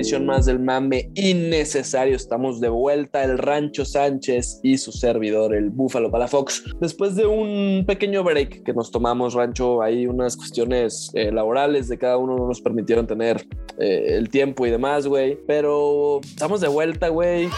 edición más del mame innecesario. Estamos de vuelta, el Rancho Sánchez y su servidor, el Búfalo Palafox. Después de un pequeño break que nos tomamos, Rancho, hay unas cuestiones eh, laborales de cada uno no nos permitieron tener eh, el tiempo y demás, güey. Pero estamos de vuelta, güey.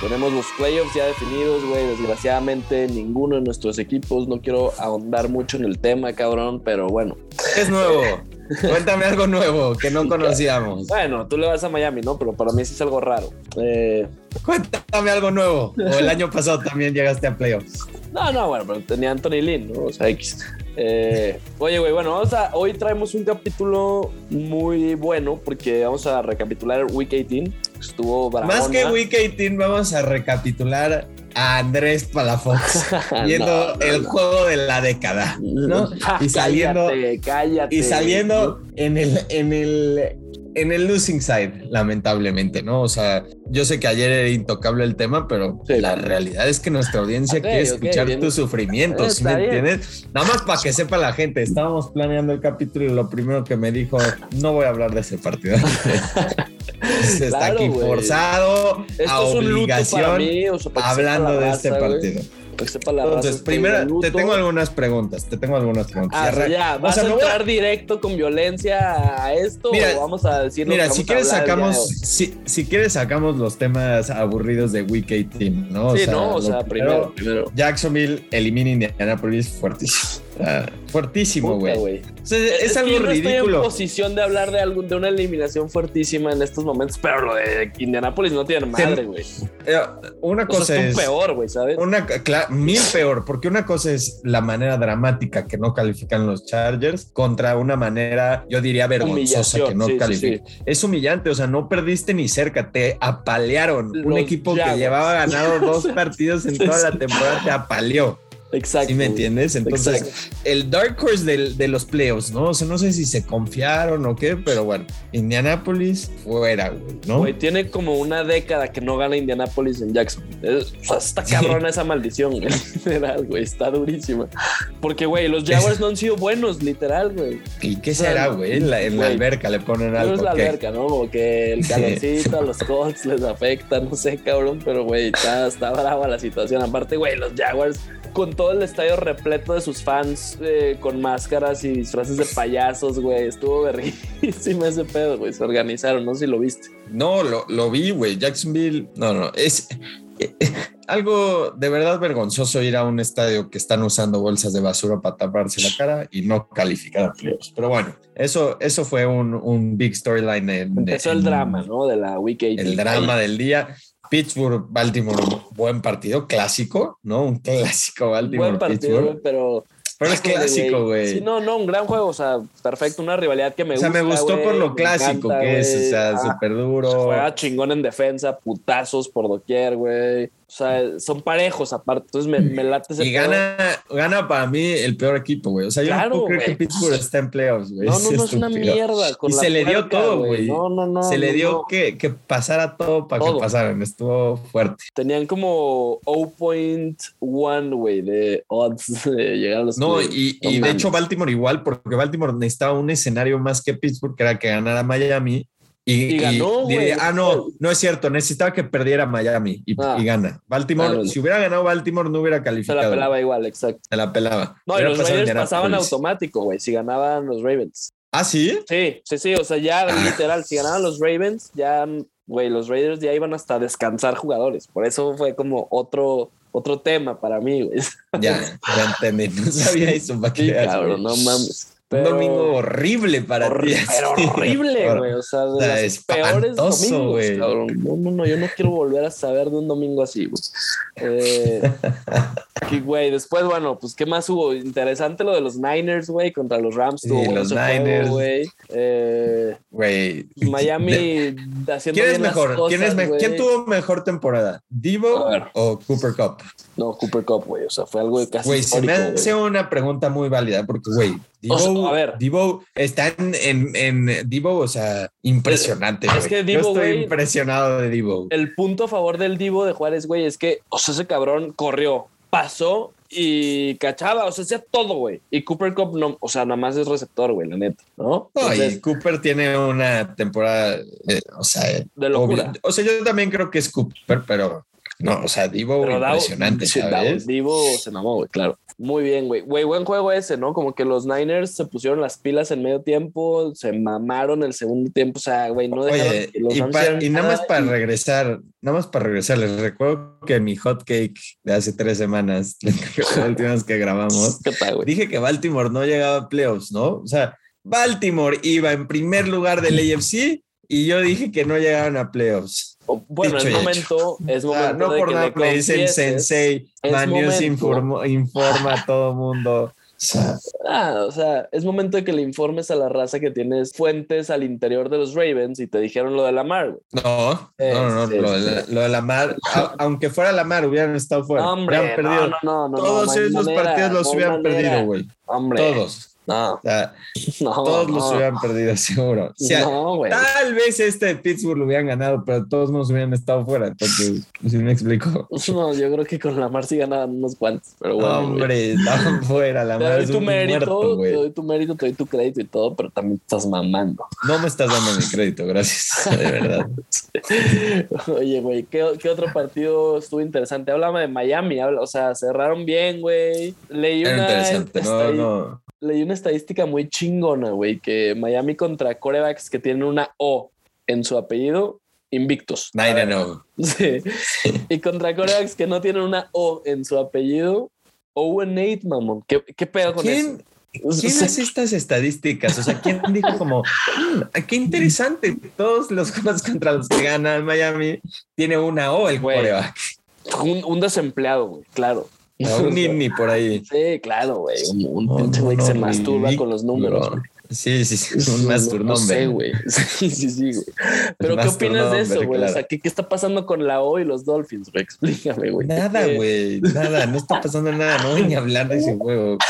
Tenemos los playoffs ya definidos, güey. Desgraciadamente, ninguno de nuestros equipos. No quiero ahondar mucho en el tema, cabrón, pero bueno. Es nuevo. Cuéntame algo nuevo que no conocíamos. Bueno, tú le vas a Miami, ¿no? Pero para mí sí es algo raro. Eh, Cuéntame algo nuevo. O el año pasado también llegaste a playoffs. No, no, bueno, pero tenía Anthony Lynn, ¿no? O sea, X. Eh, oye, güey, bueno, vamos a, hoy traemos un capítulo muy bueno porque vamos a recapitular Week 18. Estuvo Barahona. Más que Week 18, vamos a recapitular a Andrés Palafox viendo No, el no. juego de la década, ¿no? Y saliendo, Cállate, cállate. y saliendo en el, en el, en el losing side, lamentablemente, ¿no? O sea, yo sé que ayer era intocable el tema, pero Sí. la realidad es que nuestra audiencia Ok, quiere escuchar tus sufrimientos, ¿sí Está ¿me bien. entiendes? Nada más para que sepa la gente, estábamos planeando el capítulo y lo primero que me dijo, no voy a hablar de ese partido. Se está Claro, aquí forzado Esto a obligación mí, o sea, hablando la de este partido. Para que sepa la Entonces, primero te tengo algunas preguntas, te tengo algunas preguntas. Ah, sea, Arran- ya, o ¿vas sea, a entrar directo con violencia a esto Mira, o vamos a decir Mira, si quieres sacamos, si, si quieres sacamos los temas aburridos de Week 18, ¿no? O Sí, sea, no, o sea, primero, primero. Jacksonville elimina Indianapolis fuertísimo. Ah, fuertísimo, güey. O sea, es, algo yo no Estoy en ridículo. posición de hablar de, algún, de una eliminación fuertísima en estos momentos, pero lo de Indianapolis no tiene madre, güey. Eh, una O cosa sea, es peor, güey, ¿sabes? Una, mil peor, porque una cosa es la manera dramática que no califican los Chargers contra una manera, yo diría, vergonzosa que no sí, sí, califican. Es humillante, o sea, no perdiste ni cerca, te apalearon. un equipo Jaguars. que llevaba ganado dos partidos en toda la temporada te apaleó. Exacto. ¿Sí me entiendes? Entonces, Exacto. el dark horse del- de los playoffs, ¿no? O sea, no sé si se confiaron o qué, pero bueno, Indianapolis fuera, güey, ¿no? Güey, tiene como una década que no gana Indianapolis en Jackson. Es- o sea, está cabrona esa maldición, güey. Literal, güey. Está durísima. Porque, güey, los Jaguars no han sido buenos, literal, güey. ¿Y qué será, güey? En la, en la alberca le ponen No algo. es la alberca, ¿no? Como que el calorcito a los Colts les afecta, no sé, cabrón, pero güey, está, está brava la situación. Aparte, güey, los Jaguars con todo el estadio repleto de sus fans eh, con máscaras y disfraces de payasos, güey, estuvo verguísima ese pedo, güey, se organizaron, no sé si lo viste. No, lo, lo vi, güey. Jacksonville. No, no. Es eh, eh, algo de verdad vergonzoso ir a un estadio que están usando bolsas de basura para taparse la cara y no calificar a playoffs. Pero bueno, eso, eso fue un, un big storyline. en- Empezó el en- drama, ¿no? De la Week 18. El drama del día. Pittsburgh, Baltimore, buen partido, clásico, ¿no? Un clásico Baltimore, Buen partido, Pittsburgh. güey, pero... Pero es clásico, güey. Sí, no, no, un gran juego, o sea, perfecto, una rivalidad que me o sea, gusta. me gustó por lo clásico encanta, que es, o sea, Ah, súper Se duro. juega chingón en defensa, putazos por doquier, güey. O sea, son parejos aparte. Entonces me, me late ese Y gana, gana para mí el peor equipo, güey. O sea, yo Claro, no puedo creer que Pittsburgh está en playoffs, güey. No, no, no, es una mierda. con Y la se le dio todo, güey. No, no, no. Se le dio no. Que, que pasara todo para que pasaran. Estuvo fuerte. Tenían como 0.1, güey, de odds de llegar a los No, y, y de hecho Baltimore igual, porque Baltimore necesitaba un escenario más que Pittsburgh, que era que ganara Miami. Y, Y ganó, y ah, no, no es cierto, necesitaba que perdiera Miami y, Ah. y gana. Baltimore, Claro. si hubiera ganado Baltimore, no hubiera Se calificado. la pelaba igual, exacto. Se la pelaba. No, y los Raiders pasaban automático, güey, si ganaban los Ravens. Ah, sí. Sí, sí, sí, o sea, ya Ah. literal, si ganaban los Ravens, ya, güey, los Raiders ya iban hasta descansar jugadores. Por eso fue como otro, otro tema para mí, güey. Ya, ya entendí. No sabía eso. ¿para qué Sí, cabrón, no mames. Un domingo horrible para ti. pero horrible, güey. O sea, de O sea, los peores domingos, güey. cabrón. No, no, no, yo no quiero volver a saber de un domingo así, güey. Eh, güey, después, bueno, pues, ¿qué más hubo? Interesante lo de los Niners, güey, contra los Rams. Sí, Tuvo los Niners. güey. Eh, Güey. Miami De- haciendo ¿Quién es bien las mejor? ¿Quién, es me- güey. ¿Quién tuvo mejor temporada? ¿Divo o Cooper Cup? No, Cooper Cup, güey. O sea, fue algo de casi Güey, se me hace una pregunta muy válida porque, güey, Divo, A ver. Divo está en, en, Divo, o sea, impresionante. Es güey. que Yo Divo, estoy güey, impresionado de Divo. El punto a favor del Divo de Juárez, güey, es que, o sea, ese cabrón corrió, pasó y cachaba, o sea, hacía todo, güey. Y Cooper Cup, no, o sea, nada más es receptor, güey, la neta, ¿no? No, Entonces, y Cooper tiene una temporada, eh, o sea, De locura. obvio- O sea, yo también creo que es Cooper, pero no, o sea, Divo pero impresionante, Davo- ¿sabes? Divo se mamó, güey, claro. Muy bien, güey. Güey, buen juego ese, ¿no? Como que los Niners se pusieron las pilas en medio tiempo, se mamaron el segundo tiempo, o sea, güey, no dejaron Oye, que los y, pa- y nada más nada para y- regresar, nada más para regresar, les recuerdo que mi hot cake de hace tres semanas, la última vez que grabamos, ¿Qué tal, dije que Baltimore no llegaba a playoffs, ¿no? O sea, Baltimore iba en primer lugar del AFC y yo dije que no llegaban a playoffs. Bueno, Dicho es momento, es O sea, momento no de por que nada le dicen sensei, es Manius momento. informa, informa a todo mundo. O sea, Ah, o sea, es momento de que le informes a la raza que tienes fuentes al interior de los Ravens y te dijeron lo de Lamar, güey. no, Eh, no, no, lo, sí. de la, lo de la mar, a- aunque fuera la mar, hubieran estado fuera. Hombre, hubieran perdido. no, no, no, no, Todos esos manera, partidos los hubieran manera. perdido, güey. Hombre, Todos. No, O sea, no, todos los hubieran perdido, seguro. O sea, no, güey. Tal vez este de Pittsburgh lo hubieran ganado, pero todos nos hubieran estado fuera. Entonces, si me explico. No, yo creo que con Lamar sí ganaban unos cuantos, pero bueno. Hombre, estaban fuera. La Te doy tu mérito, muerto, te doy tu mérito, te doy tu crédito y todo, pero también estás mamando. No me estás dando mi crédito, gracias. De verdad. Oye, güey, ¿qué, qué otro partido estuvo interesante? Háblame de Miami, habla, o sea, cerraron bien, güey. Leí Era una, interesante. No. Leí una estadística muy chingona, güey, que Miami contra corebacks que tienen una O en su apellido, invictos. Nine no. Sí. Y contra corebacks que no tienen una O en su apellido, Owen Nate, mamón. ¿Qué, qué pedo con ¿Quién, eso? ¿Quién hace estas estadísticas? O sea, ¿quién dijo como, "Mm, qué interesante, todos los juegos contra los que gana Miami tiene una O el Güey. coreback? Un, un desempleado, güey, claro. No, un ni por ahí. Sí, claro, güey. Un, un No, pinche güey que se masturba con los números. güey. Sí, sí, sí, un masturnombre. No sé, güey. Sí, sí, sí, güey. Pero ¿qué opinas de eso, güey? O sea. ¿qué, ¿qué está pasando con la O y los Dolphins, güey? Explícame, güey. Nada, ¿Qué- güey, nada, no está pasando nada, no voy ni a hablar de ese juego, ok.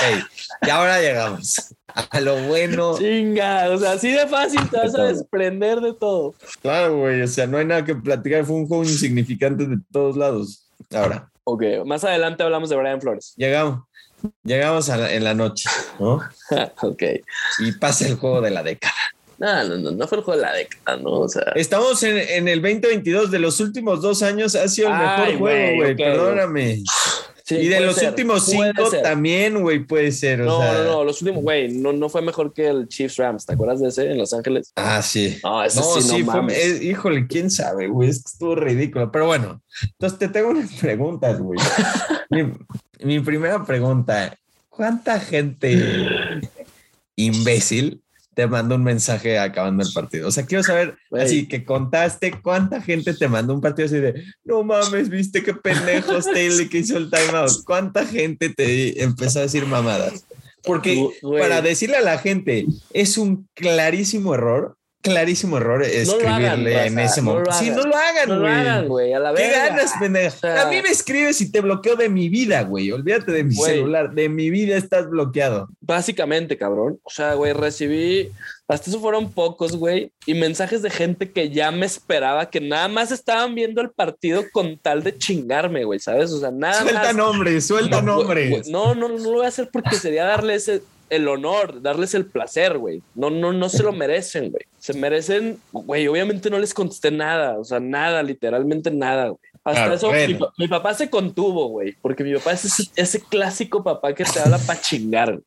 Y ahora llegamos a lo bueno. Chinga, o sea, así de fácil te vas a desprender de todo. Claro, güey, o sea, no hay nada que platicar, fue un juego insignificante de todos lados. Ahora, Ok, más adelante hablamos de Brian Flores. llegamos, llegamos a la- en la noche, ¿no? ok. Y pasa el juego de la década. No, no, no, no fue el juego de la década, ¿no? O sea, Estamos en, en el 2022, de los últimos dos años ha sido el Ay, mejor juego, güey, perdóname. Sí, y de los ser, últimos cinco también, güey, puede ser. O No, sea, no, no, los últimos, güey, no, no fue mejor que el Chiefs Rams, ¿te acuerdas de ese en Los Ángeles? Ah, sí. No, ese No, sí, sí, fue, eh, híjole, quién sabe, güey, es que estuvo ridículo. Pero bueno, entonces te tengo unas preguntas, güey. mi, mi primera pregunta, ¿cuánta gente imbécil te mandó un mensaje acabando el partido? O sea, quiero saber, así que contaste cuánta gente te mandó un partido así de, no mames, viste qué pendejo Staley que hizo el timeout. ¿Cuánta gente te empezó a decir mamadas? Porque para decirle a la gente, es un clarísimo error, clarísimo error No escribirle hagan, en ese no momento. sí, hagan. no lo hagan, No lo hagan, güey, a la ¿Qué verga. ganas, pendeja? O sea- a mí me escribes y te bloqueo de mi vida, güey. Olvídate de mi Güey. celular. De mi vida estás bloqueado. Básicamente, cabrón. O sea, güey, recibí, hasta eso fueron pocos, güey, y mensajes de gente que ya me esperaba, que nada más estaban viendo el partido con tal de chingarme, güey, ¿sabes? O sea, nada Suelta más. nombres, suelta No, güey, nombres. güey, No, no, no lo voy a hacer porque sería darles el, el honor, darles el placer, güey. No, no, no se lo merecen, güey. Se merecen, güey, obviamente no les contesté nada, o sea, nada, literalmente nada, güey. Hasta eso, mi, mi papá se contuvo, güey, porque mi papá es ese, ese clásico papá que te habla para chingar. güey.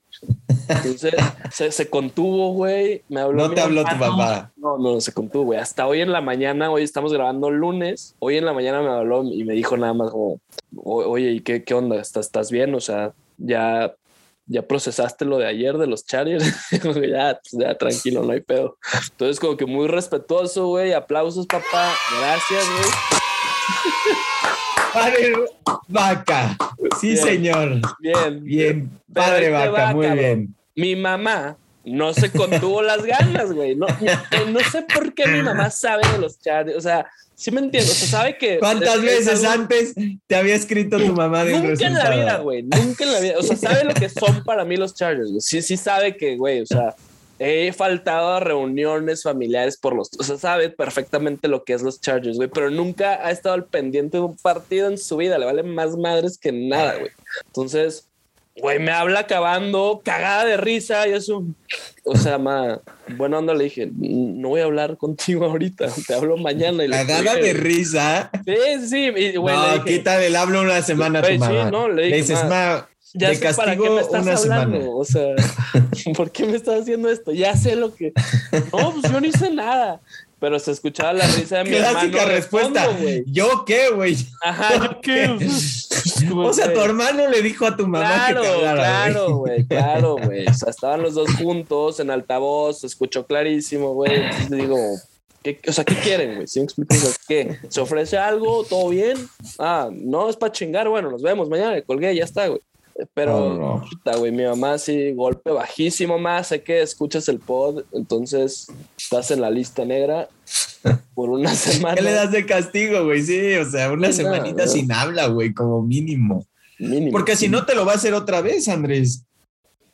Entonces se, se contuvo, güey. Me habló No te habló tu papá. No, no, se contuvo, güey. Hasta hoy en la mañana, hoy estamos grabando lunes. Hoy en la mañana me habló y me dijo nada más como, "O- oye, ¿y qué, qué onda? ¿Estás, ¿Estás bien? O sea, ya, ya procesaste lo de ayer de los Chargers. Ya, pues, ya, tranquilo, no hay pedo. Entonces, como que muy respetuoso, güey. Aplausos, papá. Gracias, güey. Padre Vaca. Sí, Bien. señor. Bien. Bien. Padre Vaca, va, muy bien. mi mamá no se contuvo las ganas, güey. No, no, no sé por qué mi mamá sabe de los Chargers. O sea, sí me entiendo. O sea, sabe que. ¿Cuántas es- es veces algo- antes te había escrito tu mamá de un Nunca en la resultado? vida, güey. Nunca en la vida. O sea, sabe lo que son para mí los Chargers. güey. Sí, sí sabe que, güey, o sea, he faltado a reuniones familiares por los, o sea, sabe perfectamente lo que es los Chargers, güey, pero nunca ha estado al pendiente de un partido en su vida, le vale más madres que nada, güey. Entonces, güey, me habla acabando, cagada de risa y eso, o sea, ma, bueno, anda, le dije, no voy a hablar contigo ahorita, te hablo mañana. Y cagada de risa. Sí, sí, y, güey, no, dije, quita del hablo una semana a tu mamá. Sí, no, le, dije, le dices, ma, ya sé para qué me estás hablando. Semana. O sea, ¿por qué me estás haciendo esto? Ya sé lo que. No, pues yo no hice nada. Pero se escuchaba la risa de mi Clásica hermano. respuesta. ¿Yo qué, güey? Ajá, ¿yo qué? o sea, tu hermano le dijo a tu mamá claro, que Claro, güey, claro, güey. O sea, estaban los dos juntos en altavoz, se escuchó clarísimo, güey. Entonces le digo, ¿qué, o sea, ¿qué quieren, güey? ¿Sí me explico? O sea, ¿Qué? ¿Se ofrece algo? ¿Todo bien? Ah, no, es para chingar. Bueno, nos vemos mañana. Colgué, ya está, güey. Pero, Oh, no. puta, güey, mi mamá sí, golpe bajísimo más. Sé que escuchas el pod, entonces estás en la lista negra por una semana. ¿Qué le das de castigo, güey? Sí, o sea, una Nada, semanita no. sin habla, güey, como mínimo. Mínimo. Porque si no te lo va a hacer otra vez, Andrés.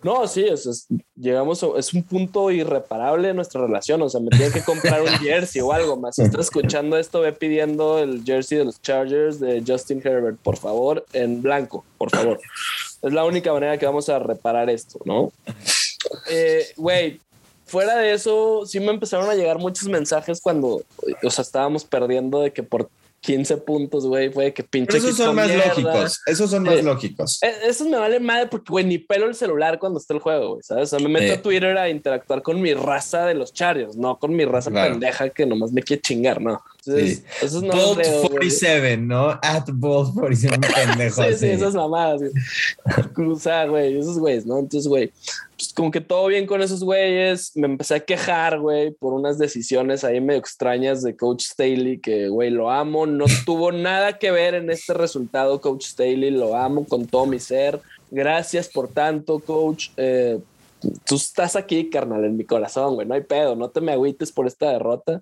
No, sí, es- llegamos, a- es un punto irreparable en nuestra relación. O sea, me tienen que comprar un jersey o algo más. Si estás escuchando esto, ve pidiendo el jersey de los Chargers de Justin Herbert, por favor, en blanco, por favor. Es la única manera que vamos a reparar esto, ¿no? Eh, Güey, fuera de eso, sí me empezaron a llegar muchos mensajes cuando, o sea, estábamos perdiendo de que por 15 puntos, güey, fue que pinche. Pero esos son más mierda. lógicos. Esos son más Eh, lógicos. Eh, Eso me vale madre porque, güey, ni pelo el celular cuando está el juego, güey, ¿sabes? O sea, me meto Eh. a Twitter a interactuar con mi raza de los Chargers, no con mi raza Claro. pendeja que nomás me quiere chingar, ¿no? Entonces, Sí. esos no Bolt leo, güey. 47, ¿no? At Bolt 47, un pendejo Sí, sí, esas mamadas, güey. Sea, güey, esos güeyes, ¿no? Entonces, güey, pues como que todo bien con esos güeyes. Me empecé a quejar, güey, por unas decisiones ahí medio extrañas de Coach Staley, que, güey, lo amo. No tuvo nada que ver en este resultado, Coach Staley. Lo amo con todo mi ser. Gracias por tanto, Coach. Eh, tú estás aquí, carnal, en mi corazón, güey. No hay pedo, no te me agüites por esta derrota.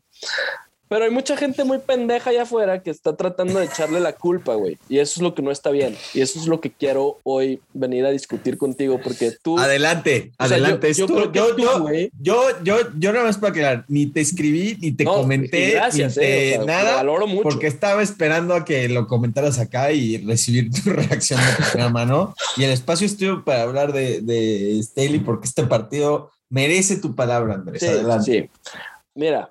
Pero hay mucha gente muy pendeja allá afuera que está tratando de echarle la culpa, güey. Y eso es lo que no está bien. Y eso es lo que quiero hoy venir a discutir contigo, porque tú... Adelante, O sea, adelante. yo- yo yo, tú, yo, güey. yo, yo, yo nada más para aclarar, ni te escribí, ni te No, comenté, gracias, ni te eh, o sea, nada, valoro mucho. porque estaba esperando a que lo comentaras acá y recibir tu reacción de primera mano. Y el espacio estuvo para hablar de, de Staley, porque este partido merece tu palabra, Andrés. Sí, adelante. sí. Mira,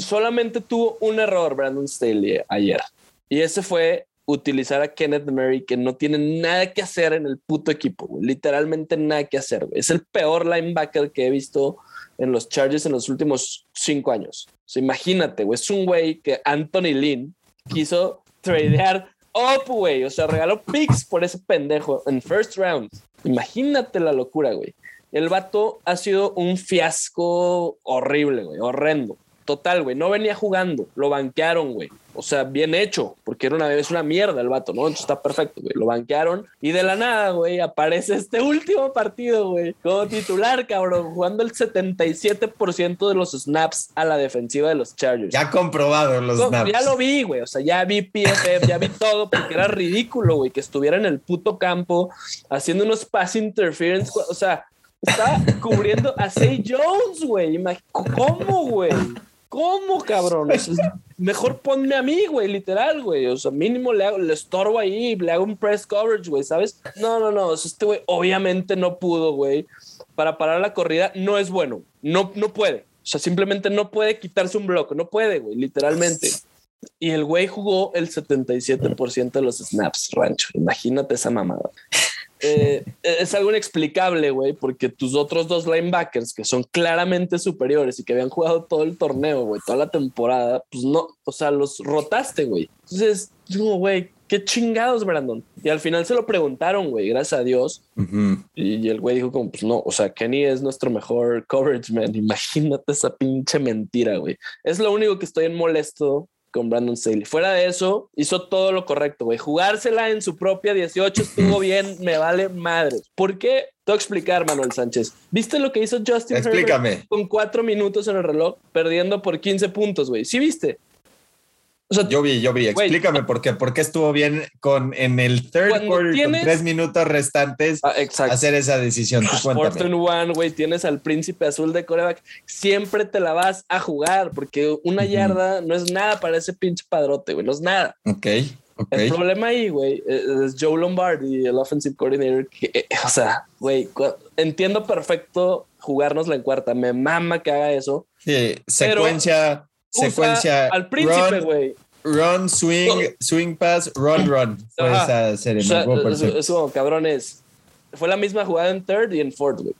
solamente tuvo un error Brandon Staley ayer. Y ese fue utilizar a Kenneth Murray, que no tiene nada que hacer en el puto equipo. Literalmente nada que hacer. Es el peor linebacker que he visto en los Chargers en los últimos cinco años. O sea, imagínate, güey. Es un güey que Anthony Lynn quiso tradear up, güey. O sea, regaló picks por ese pendejo en first round. Imagínate la locura, güey. El vato ha sido un fiasco horrible, güey, horrendo. Total, güey, no venía jugando, lo banquearon, güey. O sea, bien hecho, porque era una vez una mierda el vato, ¿no? Entonces está perfecto, güey. Lo banquearon y de la nada, güey, aparece este último partido, güey, como titular, cabrón, jugando el 77% de los snaps a la defensiva de los Chargers. Ya comprobado los No, snaps. ya lo vi, güey. O sea, ya vi PFF, ya vi todo, porque era ridículo, güey, que estuviera en el puto campo haciendo unos pass interference. O sea, estaba cubriendo a Say Jones, güey. ¿Cómo, güey? ¿Cómo, cabrón? Mejor ponme a mí, güey, literal, güey. O sea, mínimo le, hago, le estorbo ahí, le hago un press coverage, güey, ¿sabes? No, no, no. Este güey obviamente no pudo, güey. Para parar la corrida no es bueno. No, no puede. O sea, simplemente no puede quitarse un bloque. No puede, güey, literalmente. Y el güey jugó el 77% de los snaps, rancho. Imagínate esa mamada. Eh, es algo inexplicable, güey, porque tus otros dos linebackers, que son claramente superiores y que habían jugado todo el torneo, güey, toda la temporada, pues no, o sea, los rotaste, güey. Entonces, digo, güey, qué chingados, Brandon. Y al final se lo preguntaron, güey, gracias a Dios. Ujú. Y el güey dijo como, pues no, o sea, Kenny es nuestro mejor coverage man. Imagínate esa pinche mentira, güey. Es lo único que estoy en molesto con Brandon Staley. Fuera de eso, hizo todo lo correcto, güey. Jugársela en su propia 18 estuvo bien, me vale madre. ¿Por qué? Te voy a explicar, Manuel Sánchez. ¿Viste lo que hizo Justin Herbert Explícame. con cuatro minutos en el reloj, perdiendo por 15 puntos, güey? ¿Sí viste? O sea, Yo vi, yo vi. Explícame por qué. ¿Por qué estuvo bien con en el third quarter tienes- con tres minutos restantes ah, hacer esa decisión? Tú Fourth and one, güey, tienes al príncipe azul de coreback. Siempre te la vas a jugar porque una yarda no es nada para ese pinche padrote, güey, no es nada. Ok, ok. El problema ahí, güey, es Joe Lombardi, el offensive coordinator. Que, eh, o sea, güey, entiendo perfecto jugárnosla en cuarta. Me mama que haga eso. Sí, secuencia, secuencia. al príncipe, run, güey. run, swing, swing pass, run, run. Fue Ajá. esa serie. O sea, es, es como, cabrones. Fue la misma jugada en third y en fourth, güey.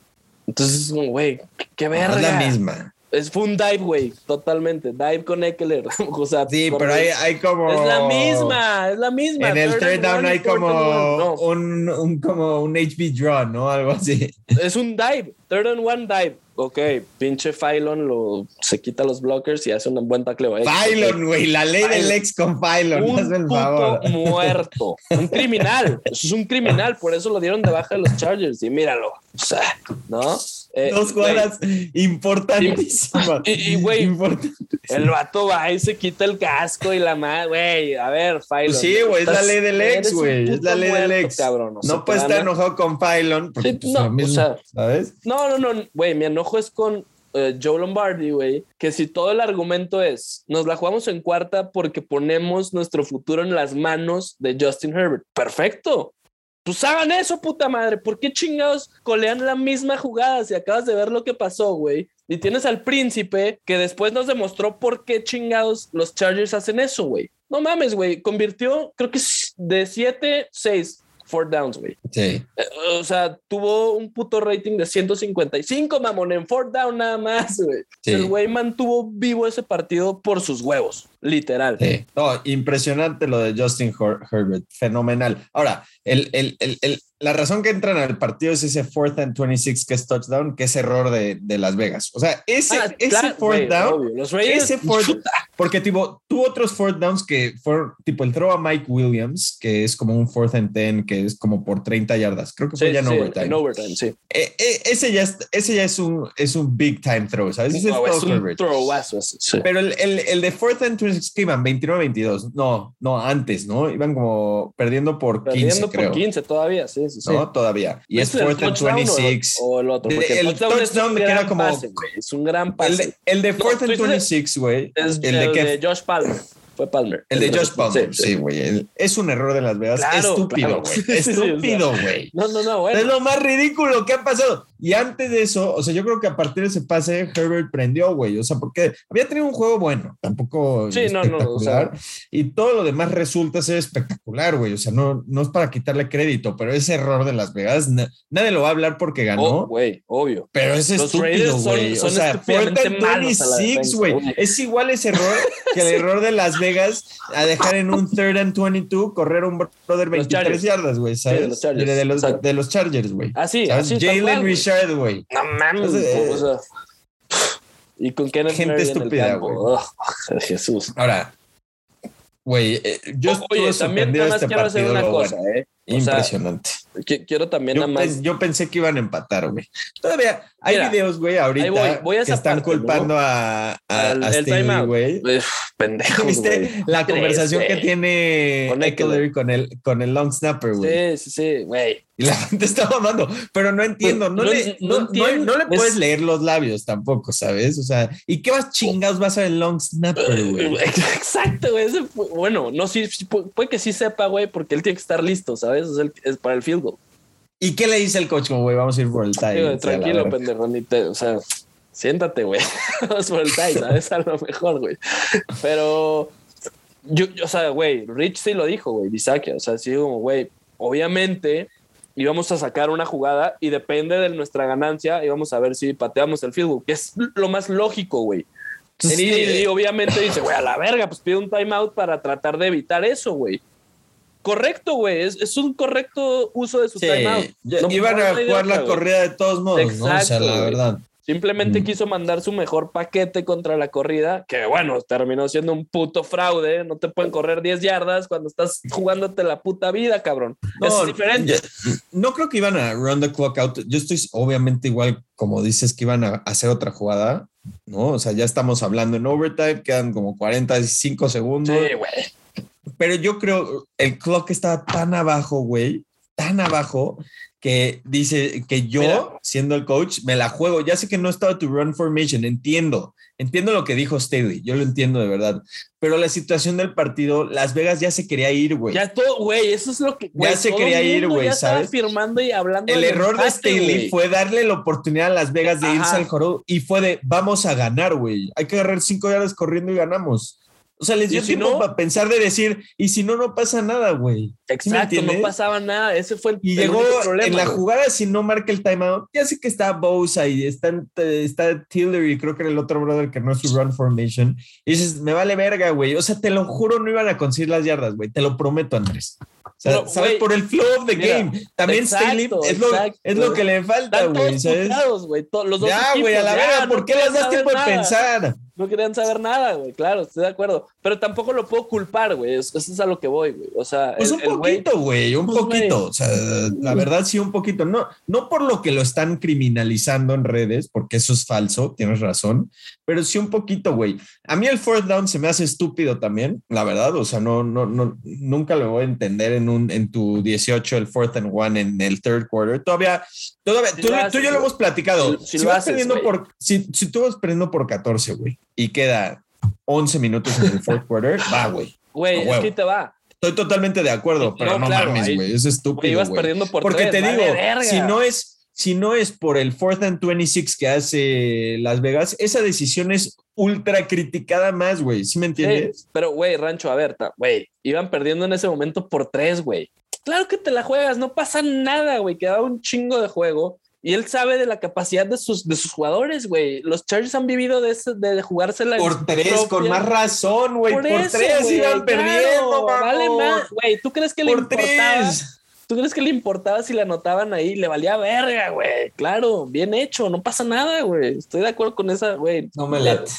Entonces es como, güey, qué No verga. es la misma. Es, fue un dive, güey, totalmente. Dive con Eckler. o sea, Sí, pero hay, hay como. Es la misma, es la misma. En el Third down hay como. No, un, un, como un HB draw, ¿no? Algo así. es un dive. Third and one dive. Ok, pinche Phylon lo, se quita los blockers y hace un buen tacleo. eh. Phylon, güey, la ley del ex con Phylon, Un hazme el puto favor. muerto. Un criminal. Eso es un criminal. Por eso lo dieron de baja de los Chargers. Y míralo. O sea, ¿no? Eh, Dos güey, jugadas importantísimas. Y- y, güey. El vato va y se quita el casco y la madre, güey, a ver, Phylon. Pues sí, güey, es la ley del ex, güey. Es la ley del ex. Cabrón, no te puedes estar enojado con Phylon. porque, Sí, pues, no, lo mismo, o sea, ¿sabes? No, no, no, güey, mi enojo es con eh, Joe Lombardi, güey, que si todo el argumento es, nos la jugamos en cuarta porque ponemos nuestro futuro en las manos de Justin Herbert. Perfecto. Pues hagan eso, puta madre. ¿Por qué chingados colean la misma jugada si acabas de ver lo que pasó, güey? Y tienes al príncipe que después nos demostró por qué chingados los Chargers hacen eso, güey. No mames, güey. Convirtió, creo que de 7, 6 four downs, güey. Sí. Eh, O sea, tuvo un puto rating de 155, mamón, en fourth down nada más, güey. Sí. El güey mantuvo vivo ese partido por sus huevos, literal. Sí. No, impresionante lo de Justin Her- Herbert, fenomenal. Ahora, el, el, el, el- la razón que entran al partido es ese fourth and 26 que es touchdown, que es error de, de Las Vegas. O sea, ese, Ah, ese claro, fourth down, obvio. Los Raiders, ese fourth, porque tipo, tuvo otros fourth downs que fueron tipo el throw a Mike Williams, que es como un fourth and 10, que es como por 30 yardas. Creo que fue Sí, ya en sí, overtime. en overtime, sí. Eh, eh, ese, ya es, ese ya es un, es un big time throw, ¿sabes? Ese No, es es un throwazo sí. Pero el, el, el de fourth and 26 que iban 29-22. No, no, antes, ¿no? Iban como perdiendo por 15, Perdiendo creo. por 15 todavía, sí, sí. ¿No? Todavía. Y es ¿Viste el fourth and touchdown o el- 26. O el otro. De- porque el es touchdown un que era gran como- pase, Es un gran pase. El de, el de No, and tú dices- 26, güey. El de que Josh Palmer. Fue Palmer. El de Josh Palmer, Sí, güey. Es un error de Las Vegas. Claro, Estúpido, claro. güey. Sí, sí, sí, o sea. Estúpido, güey. No, no, no, bueno. Es lo más ridículo que ha pasado. Y antes de eso, o sea, yo creo que a partir de ese pase, Herbert prendió, güey. O sea, porque había tenido un juego bueno, tampoco Sí, no, no, o sea- espectacular. y todo lo demás resulta ser espectacular, güey. O sea, no, no es para quitarle crédito, pero ese error de Las Vegas, na- nadie lo va a hablar porque ganó. Oh, güey, obvio. Pero es Los estúpido, güey. O sea, estúpidamente fourth and malos a la 26, defensa, güey. Es igual ese error que el error de Las Vegas a dejar en un third and 22 correr un brother 23 Chargers. yardas, güey, ¿sabes? de los Chargers. De, los, Chargers, güey. Así, ¿Sabes? así. cual, Jalen. Richard, güey. No mames, Entonces, o sea. Y con Kenneth Gente estúpida, güey. Oh, Jesús. Ahora, güey, eh, yo estuve Oye, también nada más este quiero hacer una cosa. ¿eh? O sea, Impresionante. qui- quiero también Yo, nada más. pens- yo pensé que iban a empatar, güey. Todavía hay Mira, videos, güey, ahorita voy, voy a que están parte, ¿no? culpando a, a, Al- a timeout. güey. Uf, pendejos, ¿Viste la ¿Crees, conversación que tiene Con Eckler con el, con el long snapper, güey? Sí, sí, sí, güey. Y la gente está mamando, pero no entiendo, no, No- le, no no, no- entiendo. no le puedes Es- leer los labios tampoco, ¿sabes? O sea, ¿y qué vas chingados vas a ver el long snapper, güey? Exacto, güey. bueno, no, sí, sí, pu- puede que sí sepa, güey, porque él tiene que estar listo, ¿sabes? Es, el- es para el field goal. ¿Y qué le dice el coach? Como, güey, vamos a ir por el tie. Digo, tranquilo, pendejo, ni te- o sea, siéntate, güey. Vamos por el tie, ¿sabes? A lo mejor, güey. Pero, yo, yo, o sea, güey, Rich sí lo dijo, güey, Bisakia. O sea, sí, como, güey, obviamente íbamos a sacar una jugada y depende de nuestra ganancia, íbamos a ver si pateamos el field goal, que es lo más lógico, güey. Y obviamente dice, güey, a la verga, pues pide un timeout para tratar de evitar eso, güey. Correcto, güey, es, es un correcto uso de su sí, timeout. No- iban a jugar la corrida de todos modos, ¿no? O sea, la verdad. Simplemente Mm. quiso mandar su mejor paquete contra la corrida, que bueno, terminó siendo un puto fraude. No te pueden correr 10 yardas cuando estás jugándote la puta vida, cabrón. No, es diferente. no creo que iban a run the clock out. Yo estoy obviamente igual como dices que iban a hacer otra jugada, ¿no? O sea, ya estamos hablando en overtime, quedan como 45 segundos. Sí, güey. Pero yo creo el clock estaba tan abajo, güey, tan abajo que dice que yo, Mira. siendo el coach, me la juego. Ya sé que no estaba tu run formation, entiendo. Entiendo lo que dijo Staley, yo lo entiendo de verdad. Pero la situación del partido, Las Vegas ya se quería ir, güey. Ya todo, güey, eso es lo que. Ya güey, se quería ir, güey, ya ¿sabes? firmando y hablando. El error de Staley fue darle la oportunidad a Las Vegas de Ajá. irse al joro y fue de vamos a ganar, güey. Hay que agarrar cinco yardas corriendo y ganamos. O sea, les dio si tiempo no- para pensar de decir, y si no, no pasa nada, güey. ¿Sí me Exacto, no pasaba nada. Ese fue el, Y el llegó único problema. en la güey. jugada, si no marca el timeout, ya sé que está Bosa y está, está Tiller y creo que era el otro brother que no es su run formation. Y dices, me vale verga, güey. O sea, te lo juro, no iban a conseguir las yardas, güey. Te lo prometo, Andrés. O sea, Pero, ¿sabes? güey, Por el flow of the mira, game. También exacto, Staley es lo, exacto. es lo que le falta, güey, todos ¿sabes? puteados, güey. to- Los dos Ya, equipos, güey, a la verga, no ¿por qué les das tiempo de pensar? No querían saber nada, güey. Claro, estoy de acuerdo. Pero tampoco lo puedo culpar, güey. Eso es a lo que voy, güey. O sea, Pues el- un el poquito, güey, un Pues, poquito. O sea, la verdad sí, un poquito. No, no por lo que lo están criminalizando en redes, porque eso es falso, tienes razón, pero sí un poquito, güey. A mí el fourth down se me hace estúpido también, la verdad. O sea, no, no, no, nunca lo voy a entender en un, en tu 18, el fourth and one en el third quarter. Todavía, todavía, Si tú, haces, y yo lo hemos platicado. Si- Si, si lo vas haces, perdiendo por, si, si tú vas perdiendo por 14, güey, y queda 11 minutos en el fourth quarter, va, güey. Güey, es que te va. Estoy totalmente de acuerdo, No, pero no, claro, mames, güey. Es estúpido. ibas perdiendo por Porque tres, te digo, verga. si no es, si no es por el fourth and 26 que hace Las Vegas, esa decisión es ultra criticada más, güey. ¿Sí me Sí, entiendes? pero, güey, Rancho, a ver, güey, iban perdiendo en ese momento por tres, güey. Claro que te la juegas, no pasa nada, güey. Quedaba un chingo de juego. Y él sabe de la capacidad de sus, de sus jugadores, güey. Los Chargers han vivido de, ese- de, jugársela. Por tres, propia- con más razón, güey. Por, eso, tres iban claro, perdiendo, Vale más, güey. ¿Tú crees que le Por importaba? tres. ¿Tú crees que le importaba si la anotaban ahí? Le valía verga, güey. Claro, bien hecho, no pasa nada, güey. Estoy de acuerdo con esa, güey. No me late.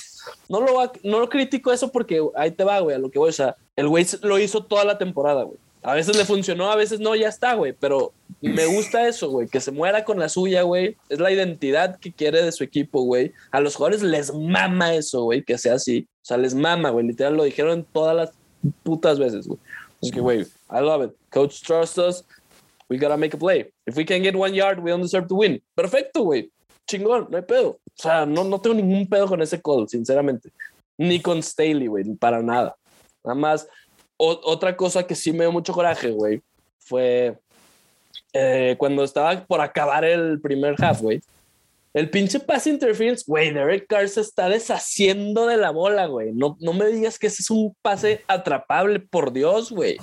No lo, no lo critico eso porque ahí te va, güey, a lo que voy. O sea, el güey lo hizo toda la temporada, güey. A veces le funcionó, a veces no, ya está, güey. Pero me gusta eso, güey, que se muera con la suya, güey. Es la identidad que quiere de su equipo, güey. A los jugadores les mama eso, güey, que sea así. O sea, les mama, güey. Literal, lo dijeron todas las putas veces, güey. Así que, güey, I love it. Coach trust us. We gotta make a play. If we can get one yard, we don't deserve to win. Perfecto, güey. Chingón, no hay pedo. O sea, no, no tengo ningún pedo con ese call, sinceramente. Ni con Staley, güey, para nada. Nada más, o- otra cosa que sí me dio mucho coraje, güey, fue eh, cuando estaba por acabar el primer half, güey. El pinche pass interference, güey, Derek Carr se está deshaciendo de la bola, güey. No, no me digas que ese es un pase atrapable, por Dios, güey. O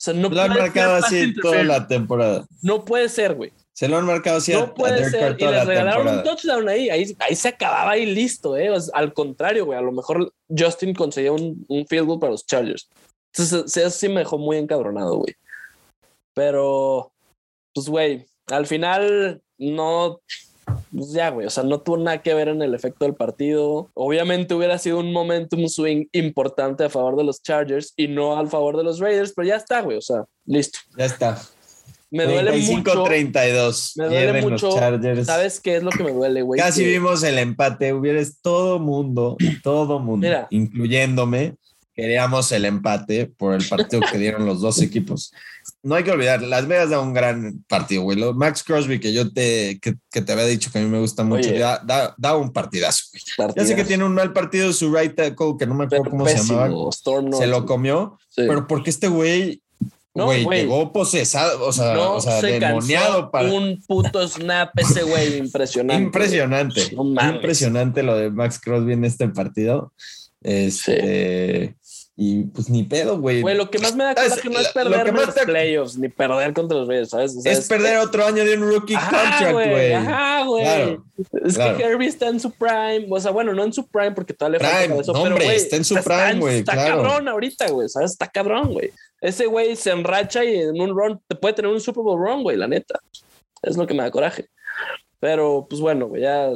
sea, no Lo han marcado así toda la temporada. No puede ser, güey. Se lo han marcado así a- No a puede Derek Carr ser. Y les la regalaron un touchdown ahí. ahí. Ahí se acababa ahí listo, ¿eh? O sea, al contrario, güey. A lo mejor Justin conseguía un, un field goal para los Chargers. Entonces, eso sí me dejó muy encabronado, güey. Pero, pues, güey, al final no. Pues ya, güey. O sea, no tuvo nada que ver en el efecto del partido. Obviamente hubiera sido un momentum swing importante a favor de los Chargers y no al favor de los Raiders, pero ya está, güey. O sea, listo. Ya está. Me duele mucho. 35-32. Me duele Pierden mucho. los Chargers. ¿Sabes qué es lo que me duele, güey? Casi Que- vimos el empate. Hubieras todo mundo, todo mundo, Mira. incluyéndome, queríamos el empate por el partido que dieron los dos equipos. No hay que olvidar, Las Vegas da un gran partido, güey. Max Crosby, que yo te, que, que te había dicho que a mí me gusta mucho, Oye. da, da, da un partidazo, güey. Ya sé que tiene un mal partido su right tackle, que no me acuerdo Pero cómo se llamaba. Storm Se lo comió, Sí. pero porque este güey, güey, llegó posesado, o sea, no o sea se demoniado cansó para. un puto snap ese güey impresionante. Impresionante. No. Impresionante lo de Max Crosby en este partido. Este, Y pues ni pedo, güey. Güey, lo que más me da coraje no es perder lo los playoffs ni perder contra los Raiders, ¿sabes? O sea, es perder otro año de un rookie Ajá, contract, güey. Ajá, güey. Claro, es claro. que Herbie está en su prime. O sea, bueno, no en su prime porque todavía le falta Prime, eso, no, pero, hombre, está en su prime, güey, Está claro. cabrón ahorita, güey, ¿sabes? Está cabrón, güey. Ese güey se enracha y en un run te puede tener un Super Bowl run, güey, la neta. Es lo que me da coraje. Pero, pues bueno, güey, ya,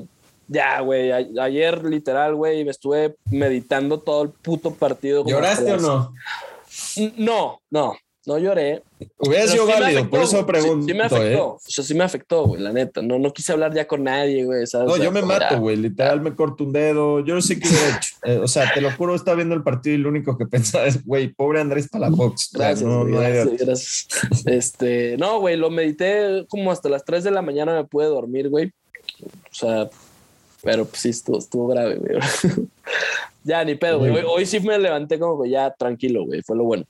ya, güey. ayer, literal, güey, me estuve meditando todo el puto partido. ¿Lloraste o no? No, no. no lloré. Hubiera sido válido, por eso pregunto. Sí, me afectó, o sea, sí me afectó, güey, la neta. No, no quise hablar ya con nadie, güey. No, yo me mato, güey, literal me corto un dedo. Yo no sé qué he hecho. Eh, o sea, te lo juro, estaba viendo el partido y lo único que pensaba es, güey, pobre Andrés Palafox. Gracias, no, gracias, gracias. Este, no, güey, lo medité como hasta las 3 de la mañana me pude dormir, güey. O sea, pero pues sí, estuvo, estuvo grave, güey. ya, ni pedo, güey. Hoy, sí me levanté como que ya tranquilo, güey. Fue lo bueno.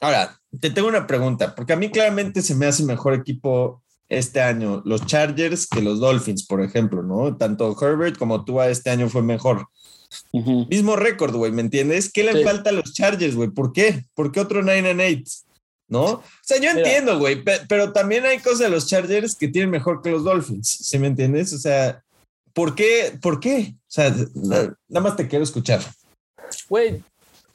Ahora, te tengo una pregunta, porque a mí claramente se me hace mejor equipo este año los Chargers que los Dolphins, por ejemplo, ¿no? Tanto Herbert como tú este año fue mejor. Mismo récord, güey, ¿me entiendes? ¿Qué le falta a los Chargers, güey? ¿Por qué? ¿Por qué otro 9 and 8? ¿No? O sea, yo entiendo, güey, pero también hay cosas de los Chargers que tienen mejor que los Dolphins, ¿sí me entiendes? O sea, ¿por qué? ¿Por qué? O sea, nada más te quiero escuchar. Güey,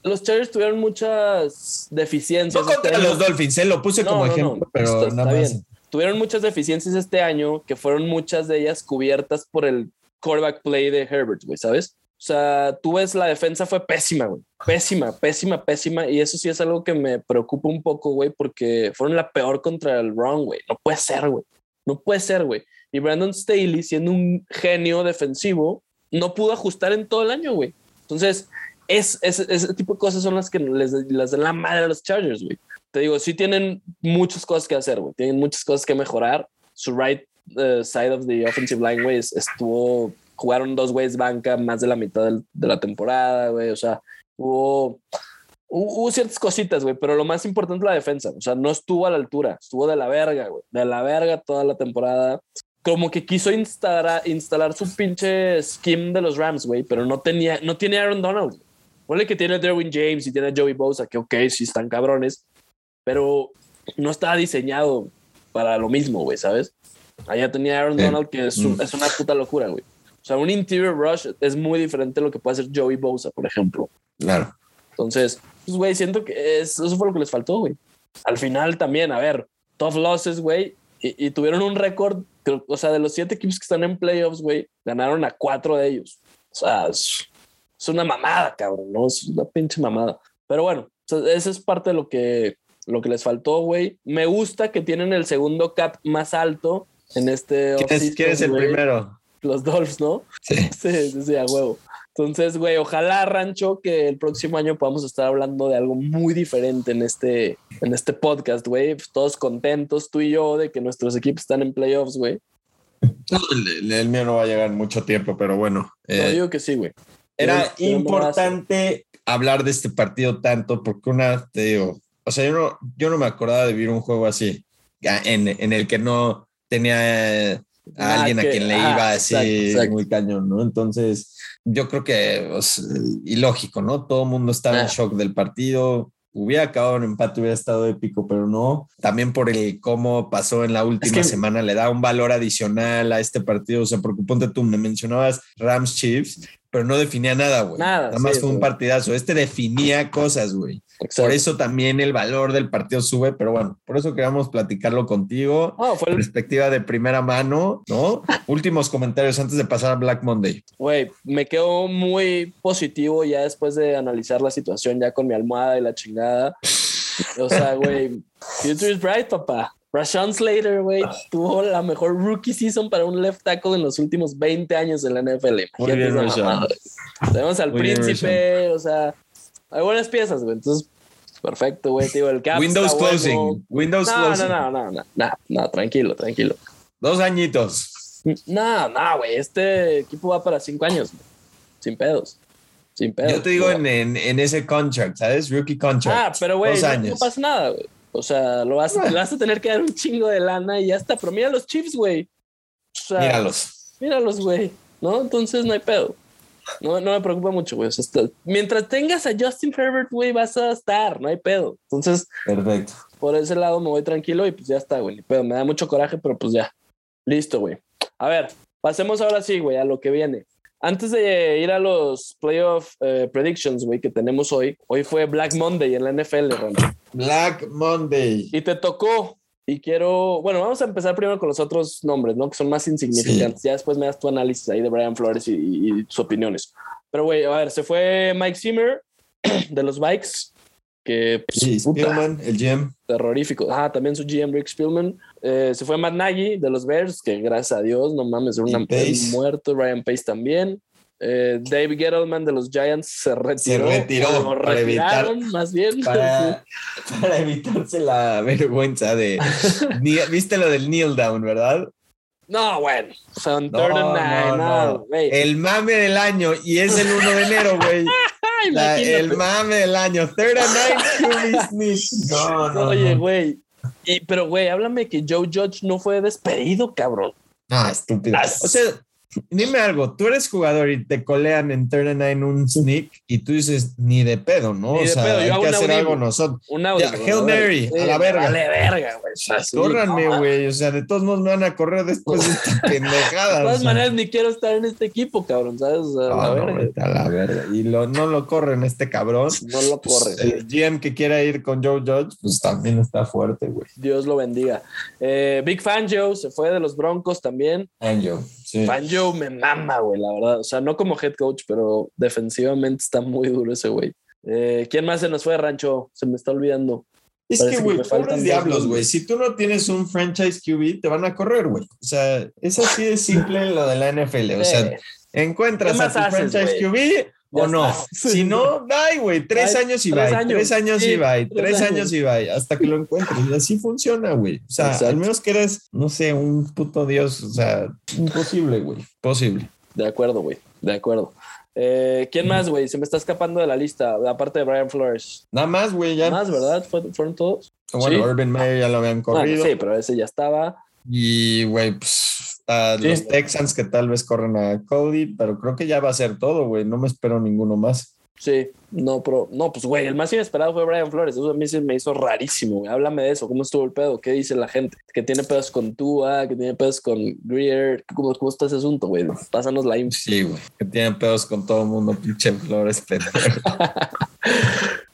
los Chargers tuvieron muchas deficiencias. No contra este los Dolphins, ¿eh? lo puse como ejemplo, pero nada más. Tuvieron muchas deficiencias este año, que fueron muchas de ellas cubiertas por el quarterback play de Herbert, güey, ¿sabes? O sea, tú ves, la defensa fue pésima, güey. Pésima, pésima, pésima. Y eso sí es algo que me preocupa un poco, güey, porque fueron la peor contra el Wrong, güey. No puede ser, güey. No puede ser, güey. Y Brandon Staley, siendo un genio defensivo, no pudo ajustar en todo el año, güey. Entonces, es, ese tipo de cosas son las que les, las dan la madre a los Chargers, güey. Te digo, sí tienen muchas cosas que hacer, güey. Tienen muchas cosas que mejorar. Su right uh, side of the offensive line, güey, estuvo. Jugaron dos güeyes banca más de la mitad de la temporada, güey. O sea, hubo, hubo ciertas cositas, güey, pero lo más importante es la defensa. O sea, no estuvo a la altura, estuvo de la verga, güey. De la verga toda la temporada como que quiso instalar, instalar su pinche scheme de los Rams, güey, pero no tenía, no tiene Aaron Donald. Ponle que tiene Derwin James y tiene a Joey Bosa, que ok, sí están cabrones, pero no estaba diseñado para lo mismo, güey, ¿sabes? Allá tenía Aaron Donald, que es, mm. es, una puta locura, güey. O sea, un interior rush es muy diferente a lo que puede hacer Joey Bosa, por ejemplo. Claro. Entonces, pues, güey, siento que eso fue lo que les faltó, güey. Al final también, a ver, tough losses, güey, y, tuvieron un récord, o sea, de los siete equipos que están en playoffs, güey, ganaron a cuatro de ellos. O sea, es una mamada, cabrón, ¿no? Es una pinche mamada. Pero bueno, esa es parte de lo que, lo que les faltó, güey. Me gusta que tienen el segundo cap más alto en este. ¿Quién es, el primero? Los Dolphs, ¿no? Sí. Sí, sí, sí, a huevo. Entonces, güey, ojalá, Rancho, que el próximo año podamos estar hablando de algo muy diferente en este, en este podcast, güey. Todos contentos, tú y yo, de que nuestros equipos están en playoffs, güey. el, mío no va a llegar mucho tiempo, pero bueno. Eh, no, digo que sí, güey. Era importante hablar de este partido tanto porque una, te digo, o sea, yo no, yo no me acordaba de vivir un juego así, en, en el que no tenía a alguien a quien le iba así muy cañón, ¿no? Entonces, yo creo que pues, ilógico, ¿no? Todo el mundo estaba en shock del partido. Hubiera acabado en empate, hubiera estado épico, pero no. También por el cómo pasó en la última semana, le da un valor adicional a este partido. O sea, ponte tú, me mencionabas Rams Chiefs pero no definía nada, güey. Nada. Nada más fue un partidazo. Este definía cosas, güey. Por eso también el valor del partido sube, pero bueno, por eso queríamos platicarlo contigo. Oh, fue Perspectiva de primera mano, ¿no? Últimos comentarios antes de pasar a Black Monday. Güey, me quedo muy positivo ya después de analizar la situación ya con mi almohada y la chingada. O sea, güey, future is bright, papá. Rashawn Slater, güey, tuvo la mejor rookie season para un left tackle en los últimos 20 años en la NFL. Muy bien, Tenemos al príncipe, o sea, hay buenas piezas, güey. Entonces, perfecto, güey. el cap Windows closing. Windows no, closing. No, no, no, no, no, tranquilo, tranquilo. Dos añitos. No, no, güey. Este equipo va para cinco años, sin pedos. Sin pedos. Yo te digo en, en, ese contract, ¿sabes? Rookie contract. Ah, pero güey, no, no pasa nada, güey. O sea, lo vas, le vas a tener que dar un chingo de lana y ya está. Pero mira los Chiefs, güey. O sea, míralos. Míralos, güey. ¿No? Entonces no hay pedo. No, no me preocupa mucho, güey. mientras tengas a Justin Herbert, güey, vas a estar, no hay pedo. Entonces, perfecto. Por ese lado me voy tranquilo y pues ya está, güey. Pero me da mucho coraje, pero pues ya. Listo, güey. A ver, pasemos ahora sí, güey, a lo que viene. Antes de ir a los playoff eh, predictions, güey, que tenemos hoy, hoy fue Black Monday en la NFL, Randy. Black Monday. Y te tocó. Y quiero, bueno, vamos a empezar primero con los otros nombres, ¿no? Que son más insignificantes. Ya después me das tu análisis ahí de Brian Flores y, sus opiniones. Pero, güey, a ver, se fue Mike Zimmer de los Bikes. que pues, Sí, puta, Spielman, el GM. terrorífico. Ah, también su GM Rick Spielman. Eh, se fue Matt Nagy de los Bears, que gracias a Dios, no mames, era Y Pace. muerto. Ryan Pace también. Eh, David Gettleman de los Giants se retiró. retiró o para evitar- retiraron, más bien. Para, para evitarse la vergüenza de. ¿Viste lo del kneel down, verdad? No, bueno. Son No, third and nine, no, no, no. El mame del año y es el 1 de enero, güey. El mame del año. Third and nine. No, no. Oye, no. güey. Pero, güey, háblame que Joe Judge no fue despedido, cabrón. Ah, estúpido. O sea, dime algo. Tú eres jugador y te colean en and nine un sneak y tú dices ni de pedo, ¿no? Ni o sea, pedo, hay que hacer algo nosotros. Un audio. Ya, Hail Mary, a la verga. Vale, verga, güey. Córranme, no, güey. O sea, de todos modos me van a correr después de esta pendejada. De o todas sea. maneras, ni quiero estar en este equipo, cabrón, ¿sabes? O sea, No, la no, verga. a la verga. Y lo, no lo corren este cabrón. No lo corre. El GM que quiera ir con Joe Judge, pues también está fuerte, güey. Dios lo bendiga. Eh, Big Fangio se fue de los Broncos también. Angel, sí. Fangio me mama, güey, la verdad. O sea, no como head coach, pero defensivamente está muy duro ese güey. Eh, ¿Quién más se nos fue, Rancho? Se me está olvidando. Es Parece que, güey, pobres diablos, güey. Si tú no tienes un franchise QB, te van a correr, güey. O sea, es así de simple lo de la NFL. O sea, Eh, encuentras ¿Qué a tu haces, franchise? QB o no. está. Si no, bye, güey. Tres Bye. años y Tres bye. años. Tres años Sí, y bye. tres Tres años. años y bye. Hasta que lo encuentres. Y así funciona, güey. O sea, Exacto. al menos que eres, no sé, un puto dios. O sea, imposible, güey. Posible. De acuerdo, güey. De acuerdo. Eh, ¿Quién más, güey? Se me está escapando de la lista, aparte de Brian Flores. Nada más, güey, ya. Más, ¿verdad? ¿Fue- ¿Fueron todos? Bueno, Sí. Urban Meyer ya lo habían Bueno, corrido. sí, pero ese ya estaba. Y, güey, pues a Sí. los Texans que tal vez corren a Cody, pero creo que ya va a ser todo, güey. No me espero ninguno más. Sí, no, pero no, pues güey, el más inesperado fue Brian Flores. Eso a mí se me hizo rarísimo, güey. Háblame de eso. ¿Cómo estuvo el pedo? ¿Qué dice la gente? Que tiene pedos con Tua, que tiene pedos con Greer. ¿Cómo, cómo está ese asunto, güey? Pásanos la info. Sí, güey. Que tienen pedos con todo el mundo, pinche Flores.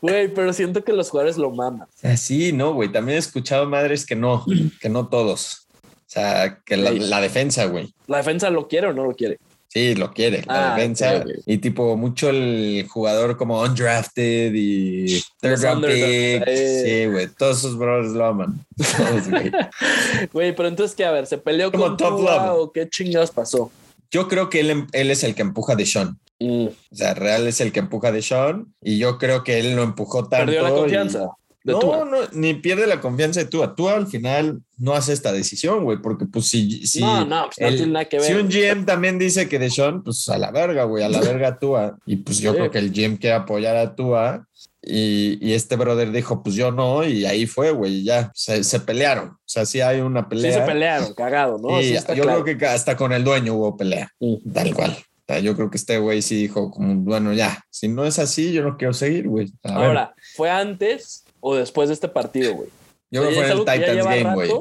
Güey, pero siento que los jugadores lo maman. Así, no, güey. También he escuchado madres que no, que no todos. O sea, que la, Sí. la defensa, güey. ¿La defensa lo quiere o no lo quiere? Sí, lo quiere, la Ah, defensa. Y tipo, mucho el jugador como undrafted y third round pick. eh. Sí, güey. Todos esos brothers lo aman. Todos, güey. Pero entonces, ¿qué? A ver, ¿se peleó Como con top Tua love. o qué chingados pasó? Yo creo que él, él es el que empuja de Sean. Mm, O sea, Real es el que empuja de Sean y yo creo que él lo empujó tanto. perdió la y- confianza de no, Tua. no, ni pierde la confianza de Tua. Tua al final no hace esta decisión, güey, porque pues si, si, no, no, pues no tiene nada que ver. si un GM también dice que de Sean, pues a la verga, güey, a la verga Tua. Y pues yo Sí. creo que el GM quiere apoyar a Tua y, y este brother dijo, pues yo no, y ahí fue, güey, ya se, se pelearon. O sea, sí hay una sí pelea. se pelearon, cagado, ¿no? Y Sí yo claro. creo que hasta con el dueño hubo pelea, Mm. tal cual. Yo creo que este güey sí dijo, como, bueno, ya, si no es así, yo no quiero seguir, güey. Ver. Ahora, ¿fue antes o después de este partido, güey? yo ¿es fue en el Titans Game, güey.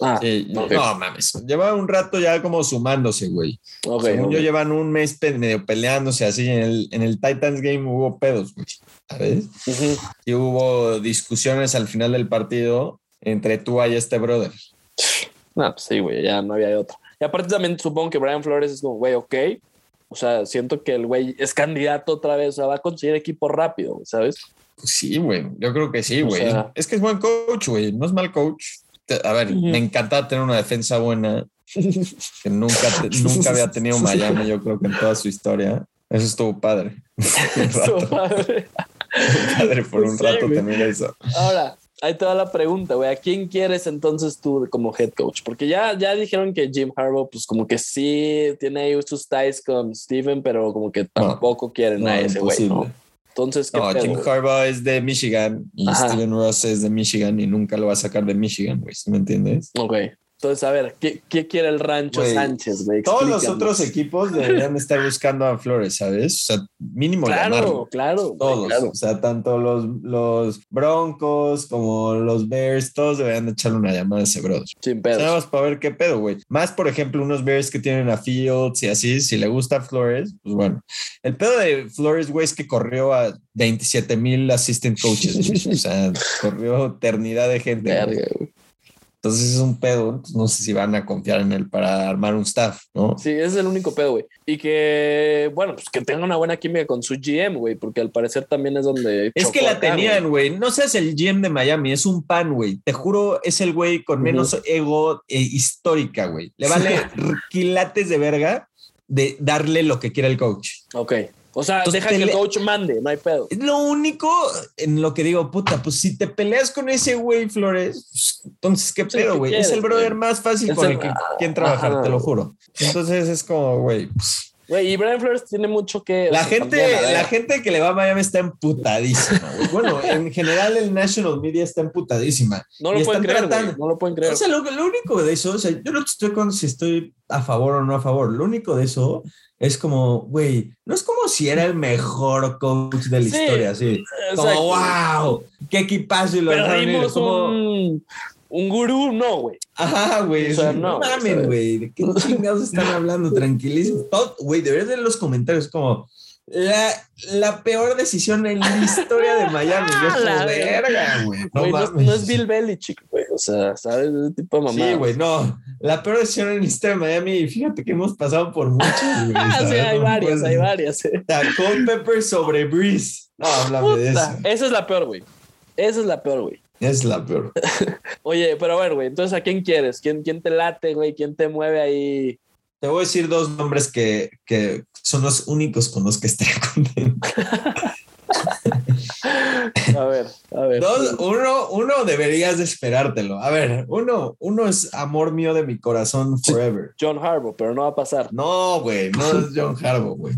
Ah, Sí, ok. No mames, lleva un rato ya como sumándose, güey. ok, Según ok. yo, llevan un mes medio peleándose así. En el, en el Titans Game hubo pedos, güey. ¿Sabes? Ujú. Y hubo discusiones al final del partido entre tú y este brother. No, pues sí, güey, ya no había de otra. Y aparte también supongo que Brian Flores es como, güey, ok. O sea, siento que el güey es candidato otra vez, o sea, va a conseguir equipo rápido, ¿sabes? Pues sí, güey. Yo creo que sí, O güey. sea- es que es buen coach, güey. No es mal coach. A ver, me encanta tener una defensa buena que nunca, te- nunca había tenido Miami, yo creo que en toda su historia. Eso estuvo padre. Rato. padre. padre por un Sí, rato güey. tener eso. Ahora, ahí te va la pregunta, güey. ¿A quién quieres entonces tú como head coach? Porque ya, ya dijeron que Jim Harbaugh, pues como que sí tiene ahí sus ties con Steven, pero como que tampoco quieren No, a ese güey, ¿no? Entonces, ¿qué No, pedo, Jim? Harbaugh es de Michigan y Ajá. Steven Ross es de Michigan y nunca lo va a sacar de Michigan, güey. ¿sí ¿Me entiendes? Ok. Entonces, a ver, ¿qué, qué quiere el rancho Sánchez, güey? Todos los otros equipos deberían estar buscando a Flores, ¿sabes? O sea, mínimo Claro, llamarlo. claro. Todos, claro. o sea, tanto los, los Broncos como los Bears, todos deberían echarle una llamada a ese brother. Sin O sea, Nada pedos. más para ver qué pedo, güey. Más, por ejemplo, unos Bears que tienen a Fields y así, si le gusta a Flores, pues bueno. El pedo de Flores, güey, es que corrió a 27 mil assistant coaches. O sea, corrió eternidad de gente. Verga. Entonces es un pedo. No sé si van a confiar en él para armar un staff, ¿no? Sí, ese es el único pedo, güey. Y que, bueno, pues que tenga una buena química con su GM, güey, porque al parecer también es donde. Es que la tenían, güey. No seas el GM de Miami, es un pan, güey. Te juro, es el güey con menos ego eh, histórica, güey. Le vale quilates de verga de darle lo que quiera el coach. Ok. O sea, deja que el coach mande, no hay pedo. Es lo único en lo que digo, puta, pues si te peleas con ese güey, Flores, pues, entonces qué pedo, güey. Es el brother más fácil con el, que quien trabajar, te lo juro. Entonces es como, güey, pues, Güey, y Brian Flores tiene mucho que. La gente, la gente que le va a Miami está emputadísima. Bueno, en general el national media está emputadísima. No lo pueden creer. no lo pueden creer. O sea, lo, único de eso, o sea, yo no estoy con si estoy a favor o no a favor. Lo único de eso es como, güey, no es como si era el mejor coach de la historia, así. Como, wow, qué equipazo y lo Pero como un gurú, no, güey. Ajá, güey. O sea, no. mames, güey. ¿De qué chingados están hablando? Tranquilísimo. Güey, deberías ver los comentarios como la, la, peor decisión en la historia de Miami. Yo la verga, güey. No, no, es Bill Belichick, güey. O sea, ¿sabes? Ese tipo de mamá. Sí, güey, no. La peor decisión en la historia de Miami. Y fíjate que hemos pasado por muchas, güey. sí, hay varias, hay varias. Eh. Tacón Pepper sobre Breeze. No, háblame de eso. Esa es la peor, güey. Esa es la peor, güey. Es la peor. Oye, pero a ver, güey, entonces ¿a quién quieres? ¿Quién, quién te late, güey? ¿Quién te mueve ahí? Te voy a decir dos nombres que, que son los únicos con los que estaría contento. a ver, a ver. Dos, uno, uno deberías de esperártelo. A ver, uno, uno es amor mío de mi corazón forever. John Harbaugh, pero no va a pasar. No, güey, no es John Harbaugh, güey.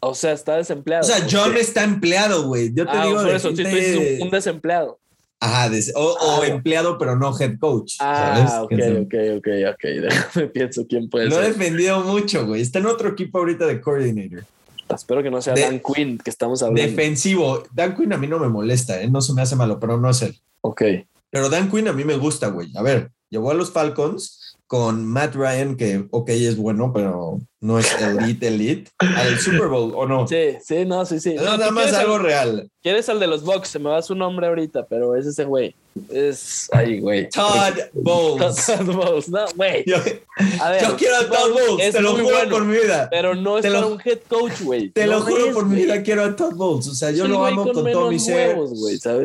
O sea, está desempleado. O sea, John está empleado, güey. Yo te ah, digo. Por eso, tú dices un desempleado. Ajá, o, ah, empleado, pero no head coach. Ah, ok, ok, ok, ok. Déjame pienso quién puede Lo ser. Lo he defendido mucho, güey. Está en otro equipo ahorita de coordinator. Espero que no sea Dan Quinn, que estamos hablando. Defensivo. Dan Quinn a mí no me molesta, ¿eh? no se me hace malo, pero no es él. Ok. Pero Dan Quinn a mí me gusta, güey. A ver, llevó a los Falcons con Matt Ryan, que ok es bueno, pero no es elite, elite, al Super Bowl, ¿o no? Sí, sí, no, sí, sí. No, nada más algo real. ¿Quieres al de los Bucks? Se me va su nombre ahorita, pero es ese güey. Es ahí, güey. Todd Bowles. Todd Bowles, no, güey. Yo, yo quiero a Todd Bowles, te lo juro por mi vida. Pero no es para un head coach, güey. Te lo juro por mi vida, quiero a Todd Bowles. O sea, yo lo amo con, todo mi ser.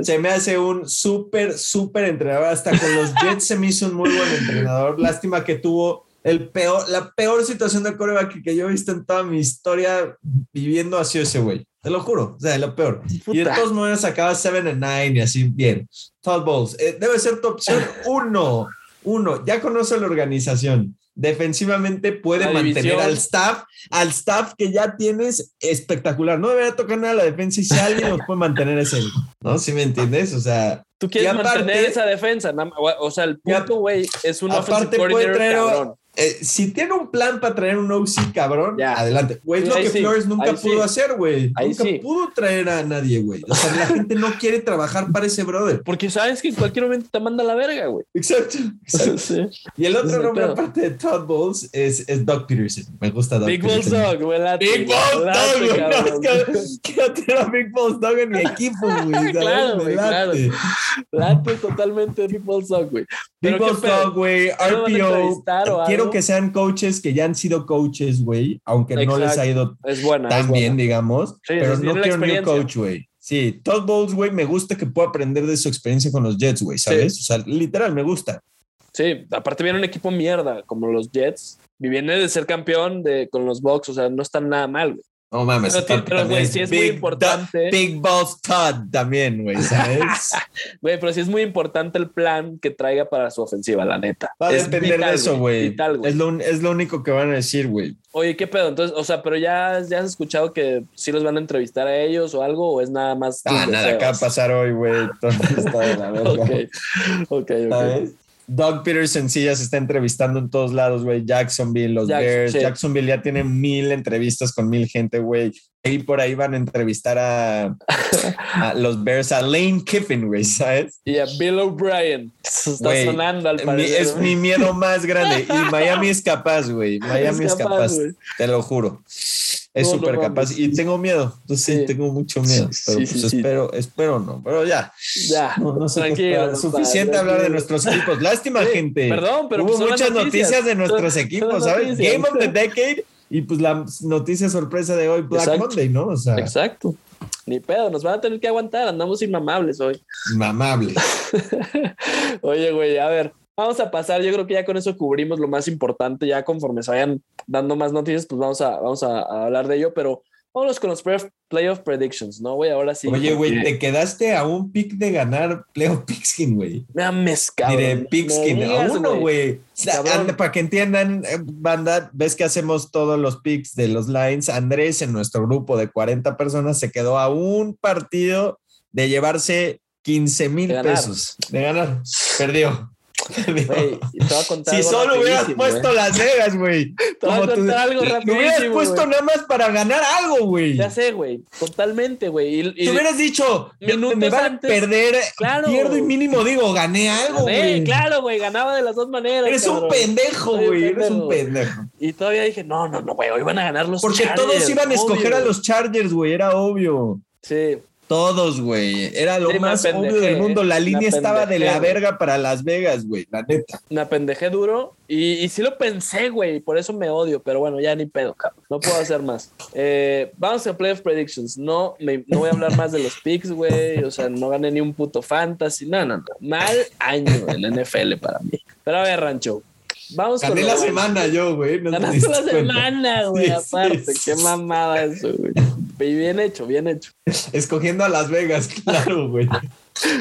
Se me hace un súper, súper entrenador. Hasta con los Jets se me hizo un muy buen entrenador. Lástima que tuvo el peor, la peor situación de coreback que yo he visto en toda mi historia viviendo ha sido ese güey. Te lo juro, o sea, lo peor. Y de todos modos acaba 7 and 9 y así, bien. Todd Bowles, eh, debe ser tu opción uno. Uno, ya conoce la organización. Defensivamente puede mantener al staff, al staff que ya tienes espectacular. No debería tocar nada la defensa y si alguien los puede mantener es él. ¿No? Si me entiendes? O sea, tú quieres mantener esa defensa. O sea, el punto, güey, es un aparte puede traer, cabrón. Eh, si tiene un plan para traer un OC cabrón, adelante. Güey, es lo que Flores nunca pudo hacer, güey. Nunca pudo traer a nadie, güey. O sea, la gente no quiere trabajar para ese brother. Porque sabes que en cualquier momento te manda la verga, güey. Exacto. Y el otro nombre, aparte de Todd Bowles, es, es Doug Peterson. Me gusta Doug Big Balls Dog, güey. Big Balls Dog, güey. Quiero tener a Big Balls Dog en mi equipo, güey. claro, güey, claro. Late totalmente Big Balls Dog, güey. Big Balls Dog, güey. RPO. Quiero que sean coaches que ya han sido coaches, güey, aunque no les ha ido tan bien, digamos, pero no quiero un coach, güey. Sí, Todd Bowles, güey, me gusta que pueda aprender de su experiencia con los Jets, güey, ¿sabes? O sea, literal, me gusta. Sí, aparte viene un equipo mierda como los Jets. Viene de ser campeón de, con los Bucks, o sea, no están nada mal, güey. No mames, pero, güey, sí es muy importante. Big Boss Todd también, güey, ¿sabes? Güey, pero sí es muy importante el plan que traiga para su ofensiva, la neta. Va a depender de eso, güey. Es lo, es lo único que van a decir, güey. Oye, ¿qué pedo? Entonces, o sea, pero ya, ya has escuchado que sí los van a entrevistar a ellos o algo, o es nada más. Ah, nada, acá pasar hoy, güey. está de la verdad. ok, ok, ok. Doug Peterson sí ya se está entrevistando en todos lados, güey. Jacksonville, los Bears. Jacksonville ya tiene mil entrevistas con mil gente, güey. Y por ahí van a entrevistar a, los Bears, a Lane Kiffin, güey, ¿sabes? Y a Bill O'Brien. Está sonando al parecer. Es mi miedo más grande. Y Miami es capaz, güey. Miami es capaz, te lo juro. Es No, súper capaz y tengo miedo. Entonces sí, tengo mucho miedo. Pero sí, pues sí, espero, espero no. Pero ya, Ya, no, tranquilo. Suficiente hablar de nuestros equipos. Lástima, gente. Perdón, pero Hubo pues muchas noticias. de nuestros Son- equipos, son ¿sabes? noticias. Game of the Decade y pues la noticia sorpresa de hoy, Black Exacto. Monday, ¿no? O sea, Exacto. Ni pedo, nos van a tener que aguantar, andamos inmamables hoy. mamable. Oye, güey, a ver, vamos a pasar. Yo creo que ya con eso cubrimos lo más importante. Ya conforme se vayan dando más noticias, pues vamos a, vamos a, a hablar de ello. Pero vámonos con los playoff, playoff predictions, ¿no, güey? Ahora sí. Oye, güey, te quedaste a un pick de ganar Playoff Pigskin, güey. Me ames, cabrón. Diré Me Pigskin, a uno, güey. Para que entiendan, eh, banda, ves que hacemos todos los picks de los lines. Andrés, en nuestro grupo de 40 personas, se quedó a un partido de llevarse 15 mil De pesos. De ganar. Perdió. Perdió. Güey, y te voy a contar Si algo solo hubieras puesto. Las Vegas, güey. Te voy a Como tú- contar algo Lo hubieras puesto nada más para ganar algo, güey. Ya sé, güey. Totalmente, güey. Te hubieras dicho, me, minutos me van antes- a perder, Claro. pierdo y mínimo digo, gané algo, güey. claro, güey. Ganaba de las dos maneras. Eres un pendejo, güey. Eres un pendejo. Y todavía dije, no, no, no, güey. Hoy van a ganar los Porque Chargers, todos iban a escoger obvio. a los Chargers, güey. Era obvio. Sí. Todos, güey. Era lo Sí, más obvio del mundo. La línea estaba de la verga para Las Vegas, güey. La neta. Me apendejé duro y, y sí lo pensé, güey. Por eso me odio, pero bueno, ya ni pedo, cabrón. No puedo hacer más. Eh, vamos a Playoff Predictions. No, me- no voy a hablar más de los picks, güey. O sea, no gané ni un puto fantasy. No, no, no. Mal año en la NFL para mí. Pero a ver, Rancho. Vamos Gané con la semana yo, güey. No te Ganaste la semana, güey, Sí, aparte. sí, Qué mamada eso, güey. Y bien hecho, bien hecho. Escogiendo a Las Vegas, claro, güey.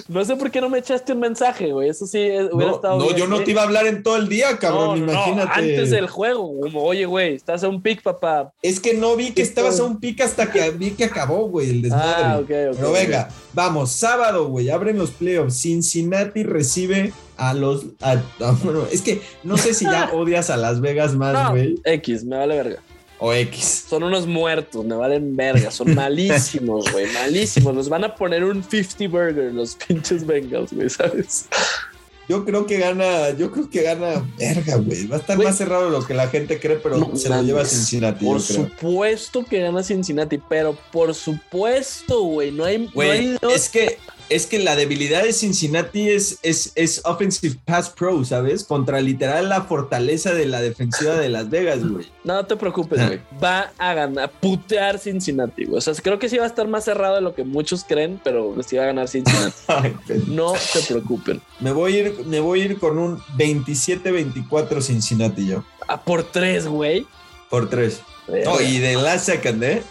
No sé por qué no me echaste un mensaje, güey. Eso sí eh, hubiera No, estado no, bien, yo no ¿eh? te iba a hablar en todo el día, cabrón. No, no, no, imagínate. antes del juego, como, oye, güey, estás a un pick, papá. Es que no vi que estabas a un pick hasta que vi que acabó, güey, el desmadre. Ah, ok, ok. Pero venga, vamos, sábado, güey, abren los playoffs. Cincinnati recibe a los. a- a- bueno, es que no sé si ya odias a Las Vegas más, No, güey, X, me vale verga. o X. Son unos muertos, me valen verga. Son malísimos, güey, malísimos. Nos van a poner un 50 burger los pinches Bengals, güey, ¿sabes? Yo creo que gana, yo creo que gana, verga, güey. Va a estar más cerrado de lo que la gente cree, pero No se lo lleva mames. Cincinnati, Por supuesto que gana Cincinnati, pero por supuesto, güey, no hay, no Güey, hay dos- es que es que la debilidad de Cincinnati es, es, es offensive pass pro, ¿sabes? Contra literal la fortaleza de la defensiva de Las Vegas, güey. No te preocupes, Ah. güey. Va a ganar, putear Cincinnati, güey. O sea, creo que sí va a estar más cerrado de lo que muchos creen, pero sí va a ganar Cincinnati. Ay, No se preocupen. me voy a ir, me voy a ir con un 27-24 Cincinnati yo. A por tres, güey. Por tres. No, y de la second, ¿eh?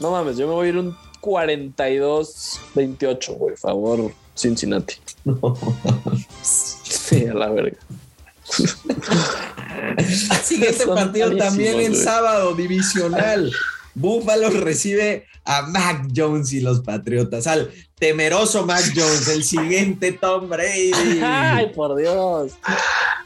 No mames, yo me voy a ir un 42-28, güey. Favor, Cincinnati. Sí, a la verga. Siguiente Son partido también en sábado, divisional. Buffalo recibe a Mac Jones y los Patriotas. Al temeroso Mac Jones, el siguiente Tom Brady. Ay, por Dios.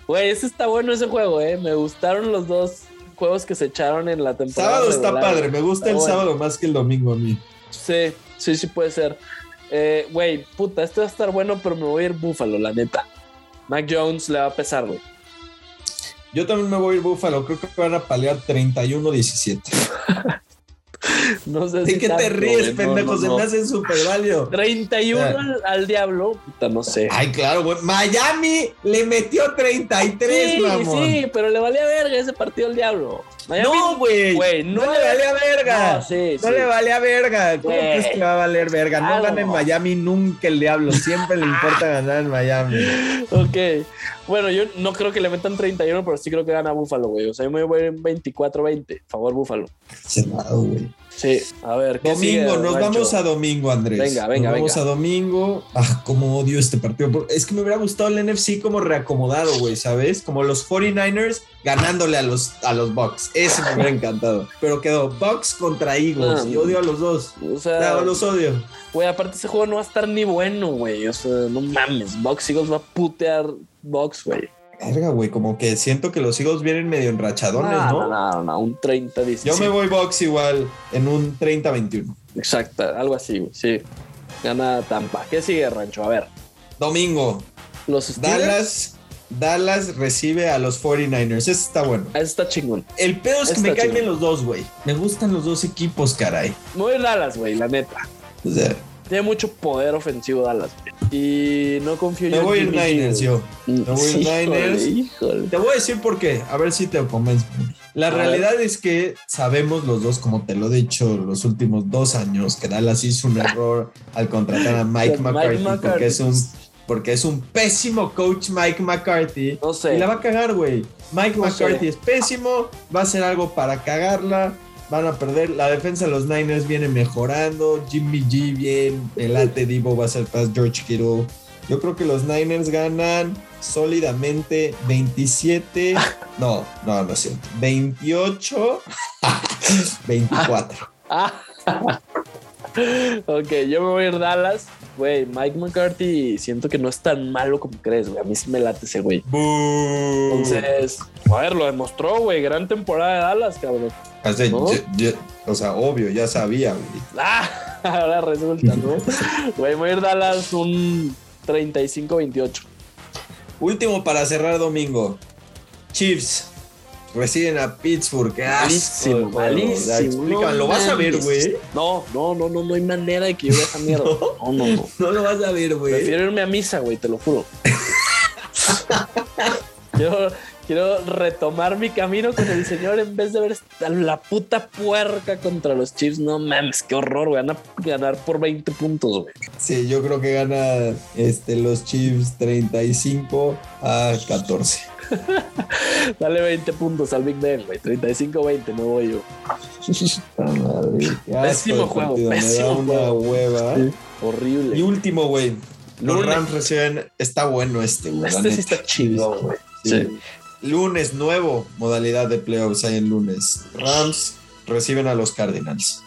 Güey, ese está bueno ese juego, eh. Me gustaron los dos juegos que se echaron en la temporada. Sábado está padre, me gusta Está el bueno. sábado más que el domingo a mí. Sí, sí, sí puede ser. Eh, Güey, puta, este va a estar bueno, pero me voy a ir Búfalo, la neta. Mac Jones le va a pesar, güey. Yo también me voy a ir Buffalo, creo que van a palear 31-17. No sé ¿De si qué te ríes, pendejo? Se me hace súper válido. 31 Ah. al, al diablo, puta, no sé. Ay, claro, güey. Miami le metió 33, sí, mamón. sí, pero le valía verga ese partido al diablo. Miami- No, güey. No, no le valía verga. No, sí, No sí. le valía verga. ¿Cómo crees que va a valer verga? No gana en Miami nunca el diablo. Siempre le importa ganar en Miami. Ok. Bueno, yo no creo que le metan 31, pero sí creo que gana Búfalo, güey. O sea, yo me voy a ir en 24-20. Favor, Búfalo. Cerrado, güey. Sí, a ver. ¿qué sigue, Domingo, nos vamos a domingo, Andrés. Venga, venga, Nos vamos a domingo. Ah, cómo odio este partido. Es que me hubiera gustado el NFC como reacomodado, güey, ¿sabes? Como los 49ers ganándole a los, a los Bucks. Eso me hubiera encantado. Pero quedó Bucks contra Eagles. Ah. y odio a los dos. O sea, los odio. güey, aparte ese juego no va a estar ni bueno, güey. O sea, no mames. Box Eagles va a putear Box, güey. Verga, güey, como que siento que los Eagles vienen medio enrachadones, No, ¿no? no, no, no, un 30-17. Yo me voy Bucks igual en un 30-21. Exacto, algo así, güey. Sí. Gana Tampa. ¿Qué sigue, Rancho? A ver. Domingo, Los Steelers. Dallas Dallas recibe a los 49ers. Eso está bueno. Eso está chingón. El pedo es que me caen los dos, güey. Me gustan los dos equipos, caray. Muy Dallas, güey, la neta. O sea, Tiene mucho poder ofensivo Dallas. Y no confío yo en voy a ir Jimmy G, Niners yo. Me voy a ir Híjole, Niners. híjole. Te voy a decir por qué, a ver si te convenzo. La A realidad es que sabemos los dos, como te lo he dicho los últimos dos años, que Dallas hizo un error al contratar a Mike Mike McCarthy, McCarthy. porque es un porque es un pésimo coach Mike McCarthy. No sé. Y la va a cagar, güey. Mike No McCarthy sé. es pésimo, va a hacer algo para cagarla. Van a perder. La defensa de los Niners viene mejorando. Jimmy G bien. El AT Divo va a ser tras George Kittle. Yo creo que los Niners ganan sólidamente 27. No, no, no es cierto. 28. 24. Ah. ok, yo me voy a ir Dallas. Güey, Mike McCarthy siento que no es tan malo como crees, güey. A mí sí me late ese güey. Entonces, a ver, lo demostró, güey. Gran temporada de Dallas, cabrón. O sea, ¿no? yo- yo- o sea, obvio, ya sabía, güey. Ah, ahora resulta, ¿no? Güey, voy a ir Dallas un 35-28. Último para cerrar domingo. Chiefs reciben a Pittsburgh. Qué asco, Malísimo, no ¿lo vas a ver, güey? No, no, no, no, no hay manera de que yo vea esa mierda. No, no, no. No lo vas a ver, güey. Prefiero irme a misa, güey, te lo juro. quiero, quiero retomar mi camino con el Señor en vez de ver la puta puerca contra los Chiefs. No mames, qué horror, güey. Van a ganar por 20 puntos, güey. Sí, yo creo que gana este, los Chiefs 35 a 14. Dale 20 puntos al Big Ben, güey. 35-20, me voy yo. Pésimo juego, partido, pésimo Me da una juego. hueva. Sí, horrible. Y último, güey. Los Lunes. Rams reciben. Está bueno este, güey. este sí está chido, güey. Sí. Lunes, nuevo modalidad de playoffs hay en lunes. Rams reciben a los Cardinals.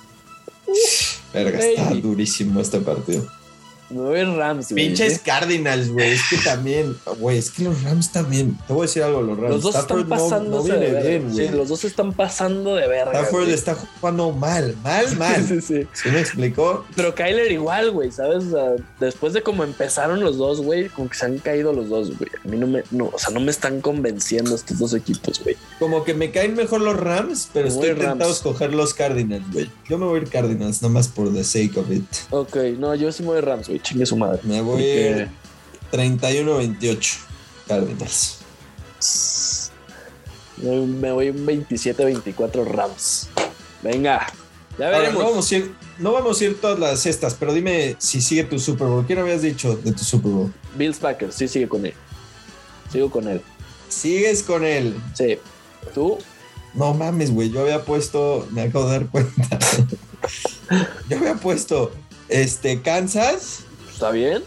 Verga, está durísimo este partido. Me voy a Rams, güey. Pinches Cardinals, güey. Es que también, güey, es que los Rams también. Te voy a decir algo, los Rams. Los dos Stafford están pasando no, no de verga. bien, sí, los dos están pasando de verga. Stafford güey. está jugando mal, mal, mal. Sí, sí. ¿Sí me explicó? Pero Kyler igual, güey, ¿sabes? O sea, después de como empezaron los dos, güey, como que se han caído los dos, güey. A mí no me, no, o sea, no me están convenciendo estos dos equipos, güey. Como que me caen mejor los Rams, pero Me estoy tentado a Rams. escoger los Cardinals, güey. Yo me voy a ir Cardinals, nomás por the sake of it. Ok, no, yo sí me voy Rams, güey, chingue su madre. Me voy Porque- a ir 31-28 Cardinals. Me voy un 27-24 Rams. Venga, ya Ahora, veremos. no, vamos a ir, no vamos a ir todas las cestas, pero dime si sigue tu Super Bowl. ¿Quién habías dicho de tu Super Bowl? Bills Packers, sí, sigue con él. Sigo con él. Sigues con él. Sí. ¿Tú? No mames, güey. Yo había puesto, me acabo de dar cuenta. Yo había puesto este Kansas ¿Está bien?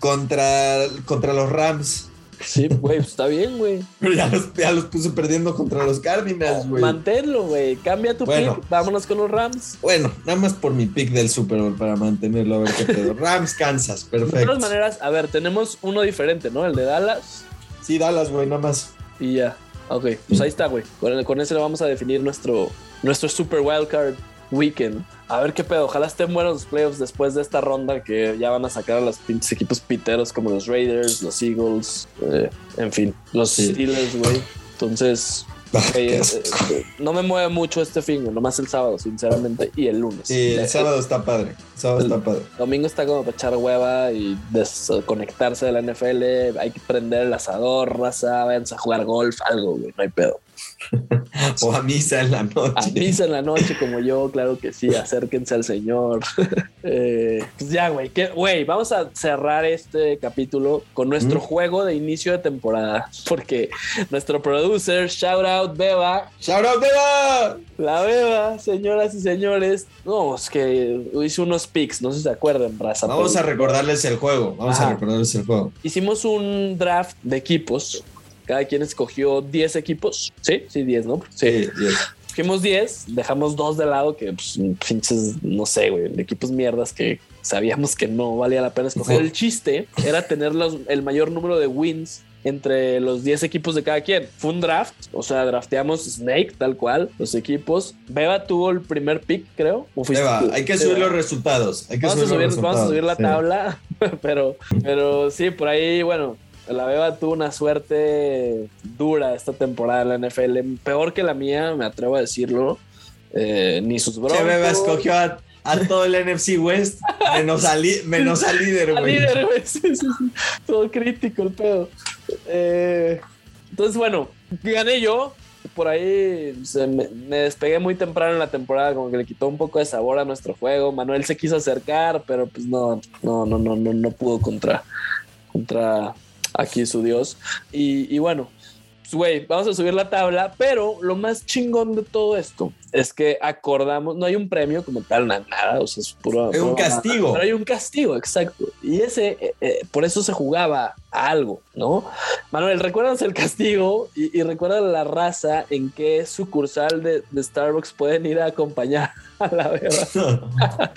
contra, contra los Rams. Sí, güey, pues está bien, güey. Pero ya los, ya los puse perdiendo contra los Cardinals, güey. Manténlo, güey. Cambia tu Bueno. pick. Vámonos con los Rams. Bueno, nada más por mi pick del Super Bowl para mantenerlo a ver qué pedo. Rams, Kansas, De perfecto. todas maneras, a ver, tenemos uno diferente, ¿no? El de Dallas Sí, Dallas, güey, nada más. y ya. Ok, pues ahí está, güey. Con, con ese le vamos a definir nuestro, nuestro Super Wildcard Weekend. A ver qué pedo. Ojalá estén buenos los playoffs después de esta ronda que ya van a sacar a los pinches equipos piteros como los Raiders, los Eagles, eh, en fin, los Sí. Steelers, güey. Entonces, Ah, eh, eh, no me mueve mucho este fin, nomás el sábado, sinceramente, y el lunes. Sí, el sábado está padre. El sábado el- está padre. Domingo está como para echar hueva y desconectarse de la NFL. Hay que prender el asador, raza, váyanse a jugar golf, algo, güey, no hay pedo. O a misa en la A noche. misa en la noche como yo, claro que sí, acérquense al Señor. Eh, pues ya, güey, güey, vamos a cerrar este capítulo con nuestro Mm. juego de inicio de temporada, porque nuestro producer, shout out Beba, ¡Shout out, Beba! la Beba, señoras y señores, no, es que hice unos picks, no sé si se acuerdan, raza. Vamos pero- a recordarles el juego. Vamos a recordarles el juego. Hicimos un draft de equipos. Cada quien escogió 10 equipos. Sí, sí, 10, ¿no? Sí. Sí, yes. Escogimos 10, dejamos dos de lado que, pues, pinches, no sé, güey, equipos mierdas que sabíamos que no valía la pena escoger. Ujú. El chiste era tener los- el mayor número de wins entre los 10 equipos de cada quien. Fue un draft, o sea, drafteamos Snake, tal cual, los equipos. Beba tuvo el primer pick, creo. ¿O Beba, tú? hay que Sí, subir Beba. los resultados. Hay que Vamos a, subir, los vamos a resultados. subir la Sí. tabla, pero, pero sí, por ahí, bueno, la Beba tuvo una suerte dura esta temporada en la NFL, peor que la mía, me atrevo a decirlo. Eh, ni sus broncos. Che Beba escogió a, a todo el NFC West, menos a, li- menos a líder, Al güey. líder, güey. Sí, sí, sí. Todo crítico el pedo. Eh, entonces, bueno, gané yo. Por ahí se me, me despegué muy temprano en la temporada, como que le quitó un poco de sabor a nuestro juego. Manuel se quiso acercar, pero pues no, no, no, no, no, no pudo contra, contra aquí su dios. Y, y bueno, pues, güey, vamos a subir la tabla, pero lo más chingón de todo esto es que acordamos, no hay un premio como tal, na- nada, o sea, es puro... Es un puro- castigo. Pero hay un castigo, exacto. Y ese, eh, eh, por eso se jugaba a algo, ¿no? Manuel, ¿recuerdas el castigo y, y recuerda la raza en qué sucursal de, de Starbucks pueden ir a acompañar a la beba?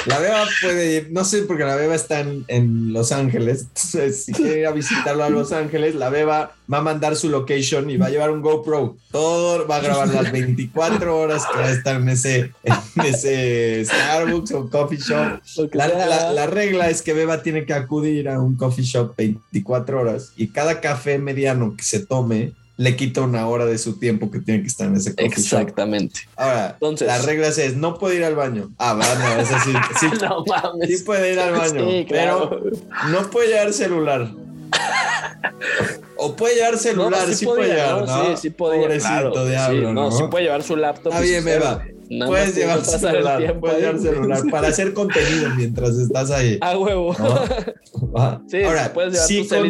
La Beba puede ir, no sé, porque la Beba está en, en Los Ángeles. Entonces, si quiere ir a visitarlo a Los Ángeles, la Beba va a mandar su location y va a llevar un GoPro. Todo va a grabar las 24 horas que va a estar en ese, en ese Starbucks o coffee shop. La, la- la regla es que Beba tiene que acudir a un coffee shop 24 horas y cada café mediano que se tome le quita una hora de su tiempo que tiene que estar en ese coffee shop. Exactamente. Ahora, Entonces- la regla es no puede ir al baño. Ah, va, no, es así. Sí, no mames. sí puede ir al baño, Sí, claro. pero no puede llevar celular. O puede llevar celular, No, sí, puede llevar, ¿no? ¿no? Sí, sí podía. Pobrecito claro. diablo, Sí, ¿no? sí puede llevar su laptop. Está bien, su Beba. Nada Puedes llevar celular, tiempo puedes llevar celular para hacer contenido mientras estás ahí. A huevo. ¿no? Sí, Ahora,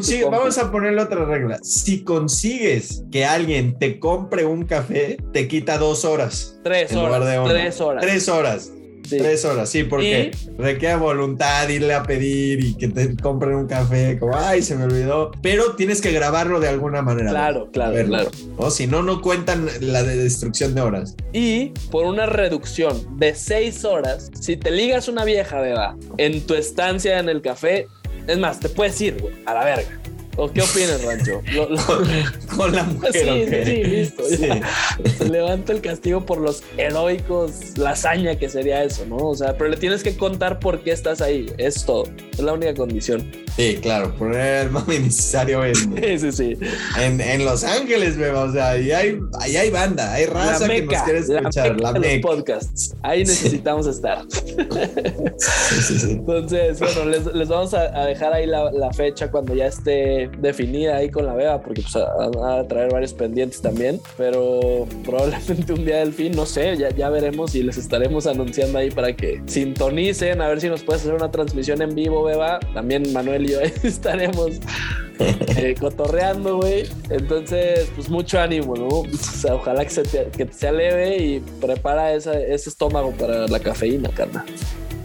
si vamos a ponerle otra regla. Si consigues que alguien te compre un café, te quita dos horas. Tres horas. Tres horas. Tres horas. Sí. Tres horas, sí, porque requiere voluntad irle a pedir y que te compren un café, como, ay, se me olvidó. Pero tienes que grabarlo de alguna manera. Claro, claro, Verlo. claro. O si no, no cuentan la de destrucción de horas. Y por una reducción de seis horas, si te ligas una vieja, beba, en tu estancia en el café, es más, te puedes ir, güey, a la verga. ¿O qué opinas, Rancho? Lo- lo- Con la mujer. Sí, sí, listo, Sí. Levanto el castigo por los heroicos, la hazaña que sería eso, ¿no? O sea, pero le tienes que contar por qué estás ahí. Es todo. Es la única condición. Sí, claro, poner el mami necesario en, Sí, sí, sí. en, en Los Ángeles, beba. O sea, ahí hay, ahí hay banda, hay raza la que nos meca, quiere la escuchar. meca La de los meca. podcasts. Ahí necesitamos estar. Sí, sí, sí. Entonces, bueno, les, les vamos a, a dejar ahí la, la fecha cuando ya esté definida ahí con la beba, porque pues a, a traer varios pendientes también, pero probablemente un día del fin, no sé, ya, ya veremos y les estaremos anunciando ahí para que sintonicen, a ver si nos puedes hacer una transmisión en vivo, beba. También Manuel y yo estaremos eh, cotorreando, güey. Entonces, pues mucho ánimo, ¿no? O sea, ojalá que se, te, que sea leve y prepara esa- ese estómago para la cafeína, carnal.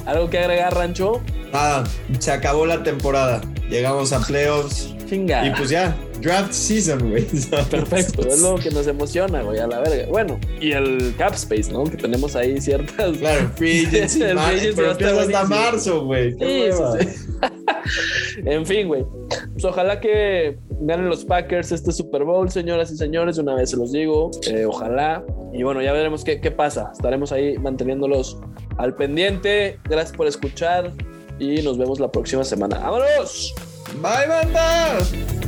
¿Algo que agregar, Rancho? Nada, se acabó la temporada. Llegamos a playoffs. Chinga. Y pues ya, draft season, güey. Perfecto, es lo que nos emociona, güey, a la verga. Bueno, y el cap space, ¿no? Que tenemos ahí ciertas. Claro, free agency, El free agency pero hasta buenísimo. marzo, güey. Sí, sí, sí. en fin, güey. Pues ojalá que ganen los Packers este Super Bowl, señoras y señores. Una vez se los digo. eh, ojalá. Y bueno, ya veremos qué, qué pasa. Estaremos ahí manteniéndolos al pendiente. Gracias por escuchar y nos vemos la próxima semana. ¡Vámonos! Bye, banda.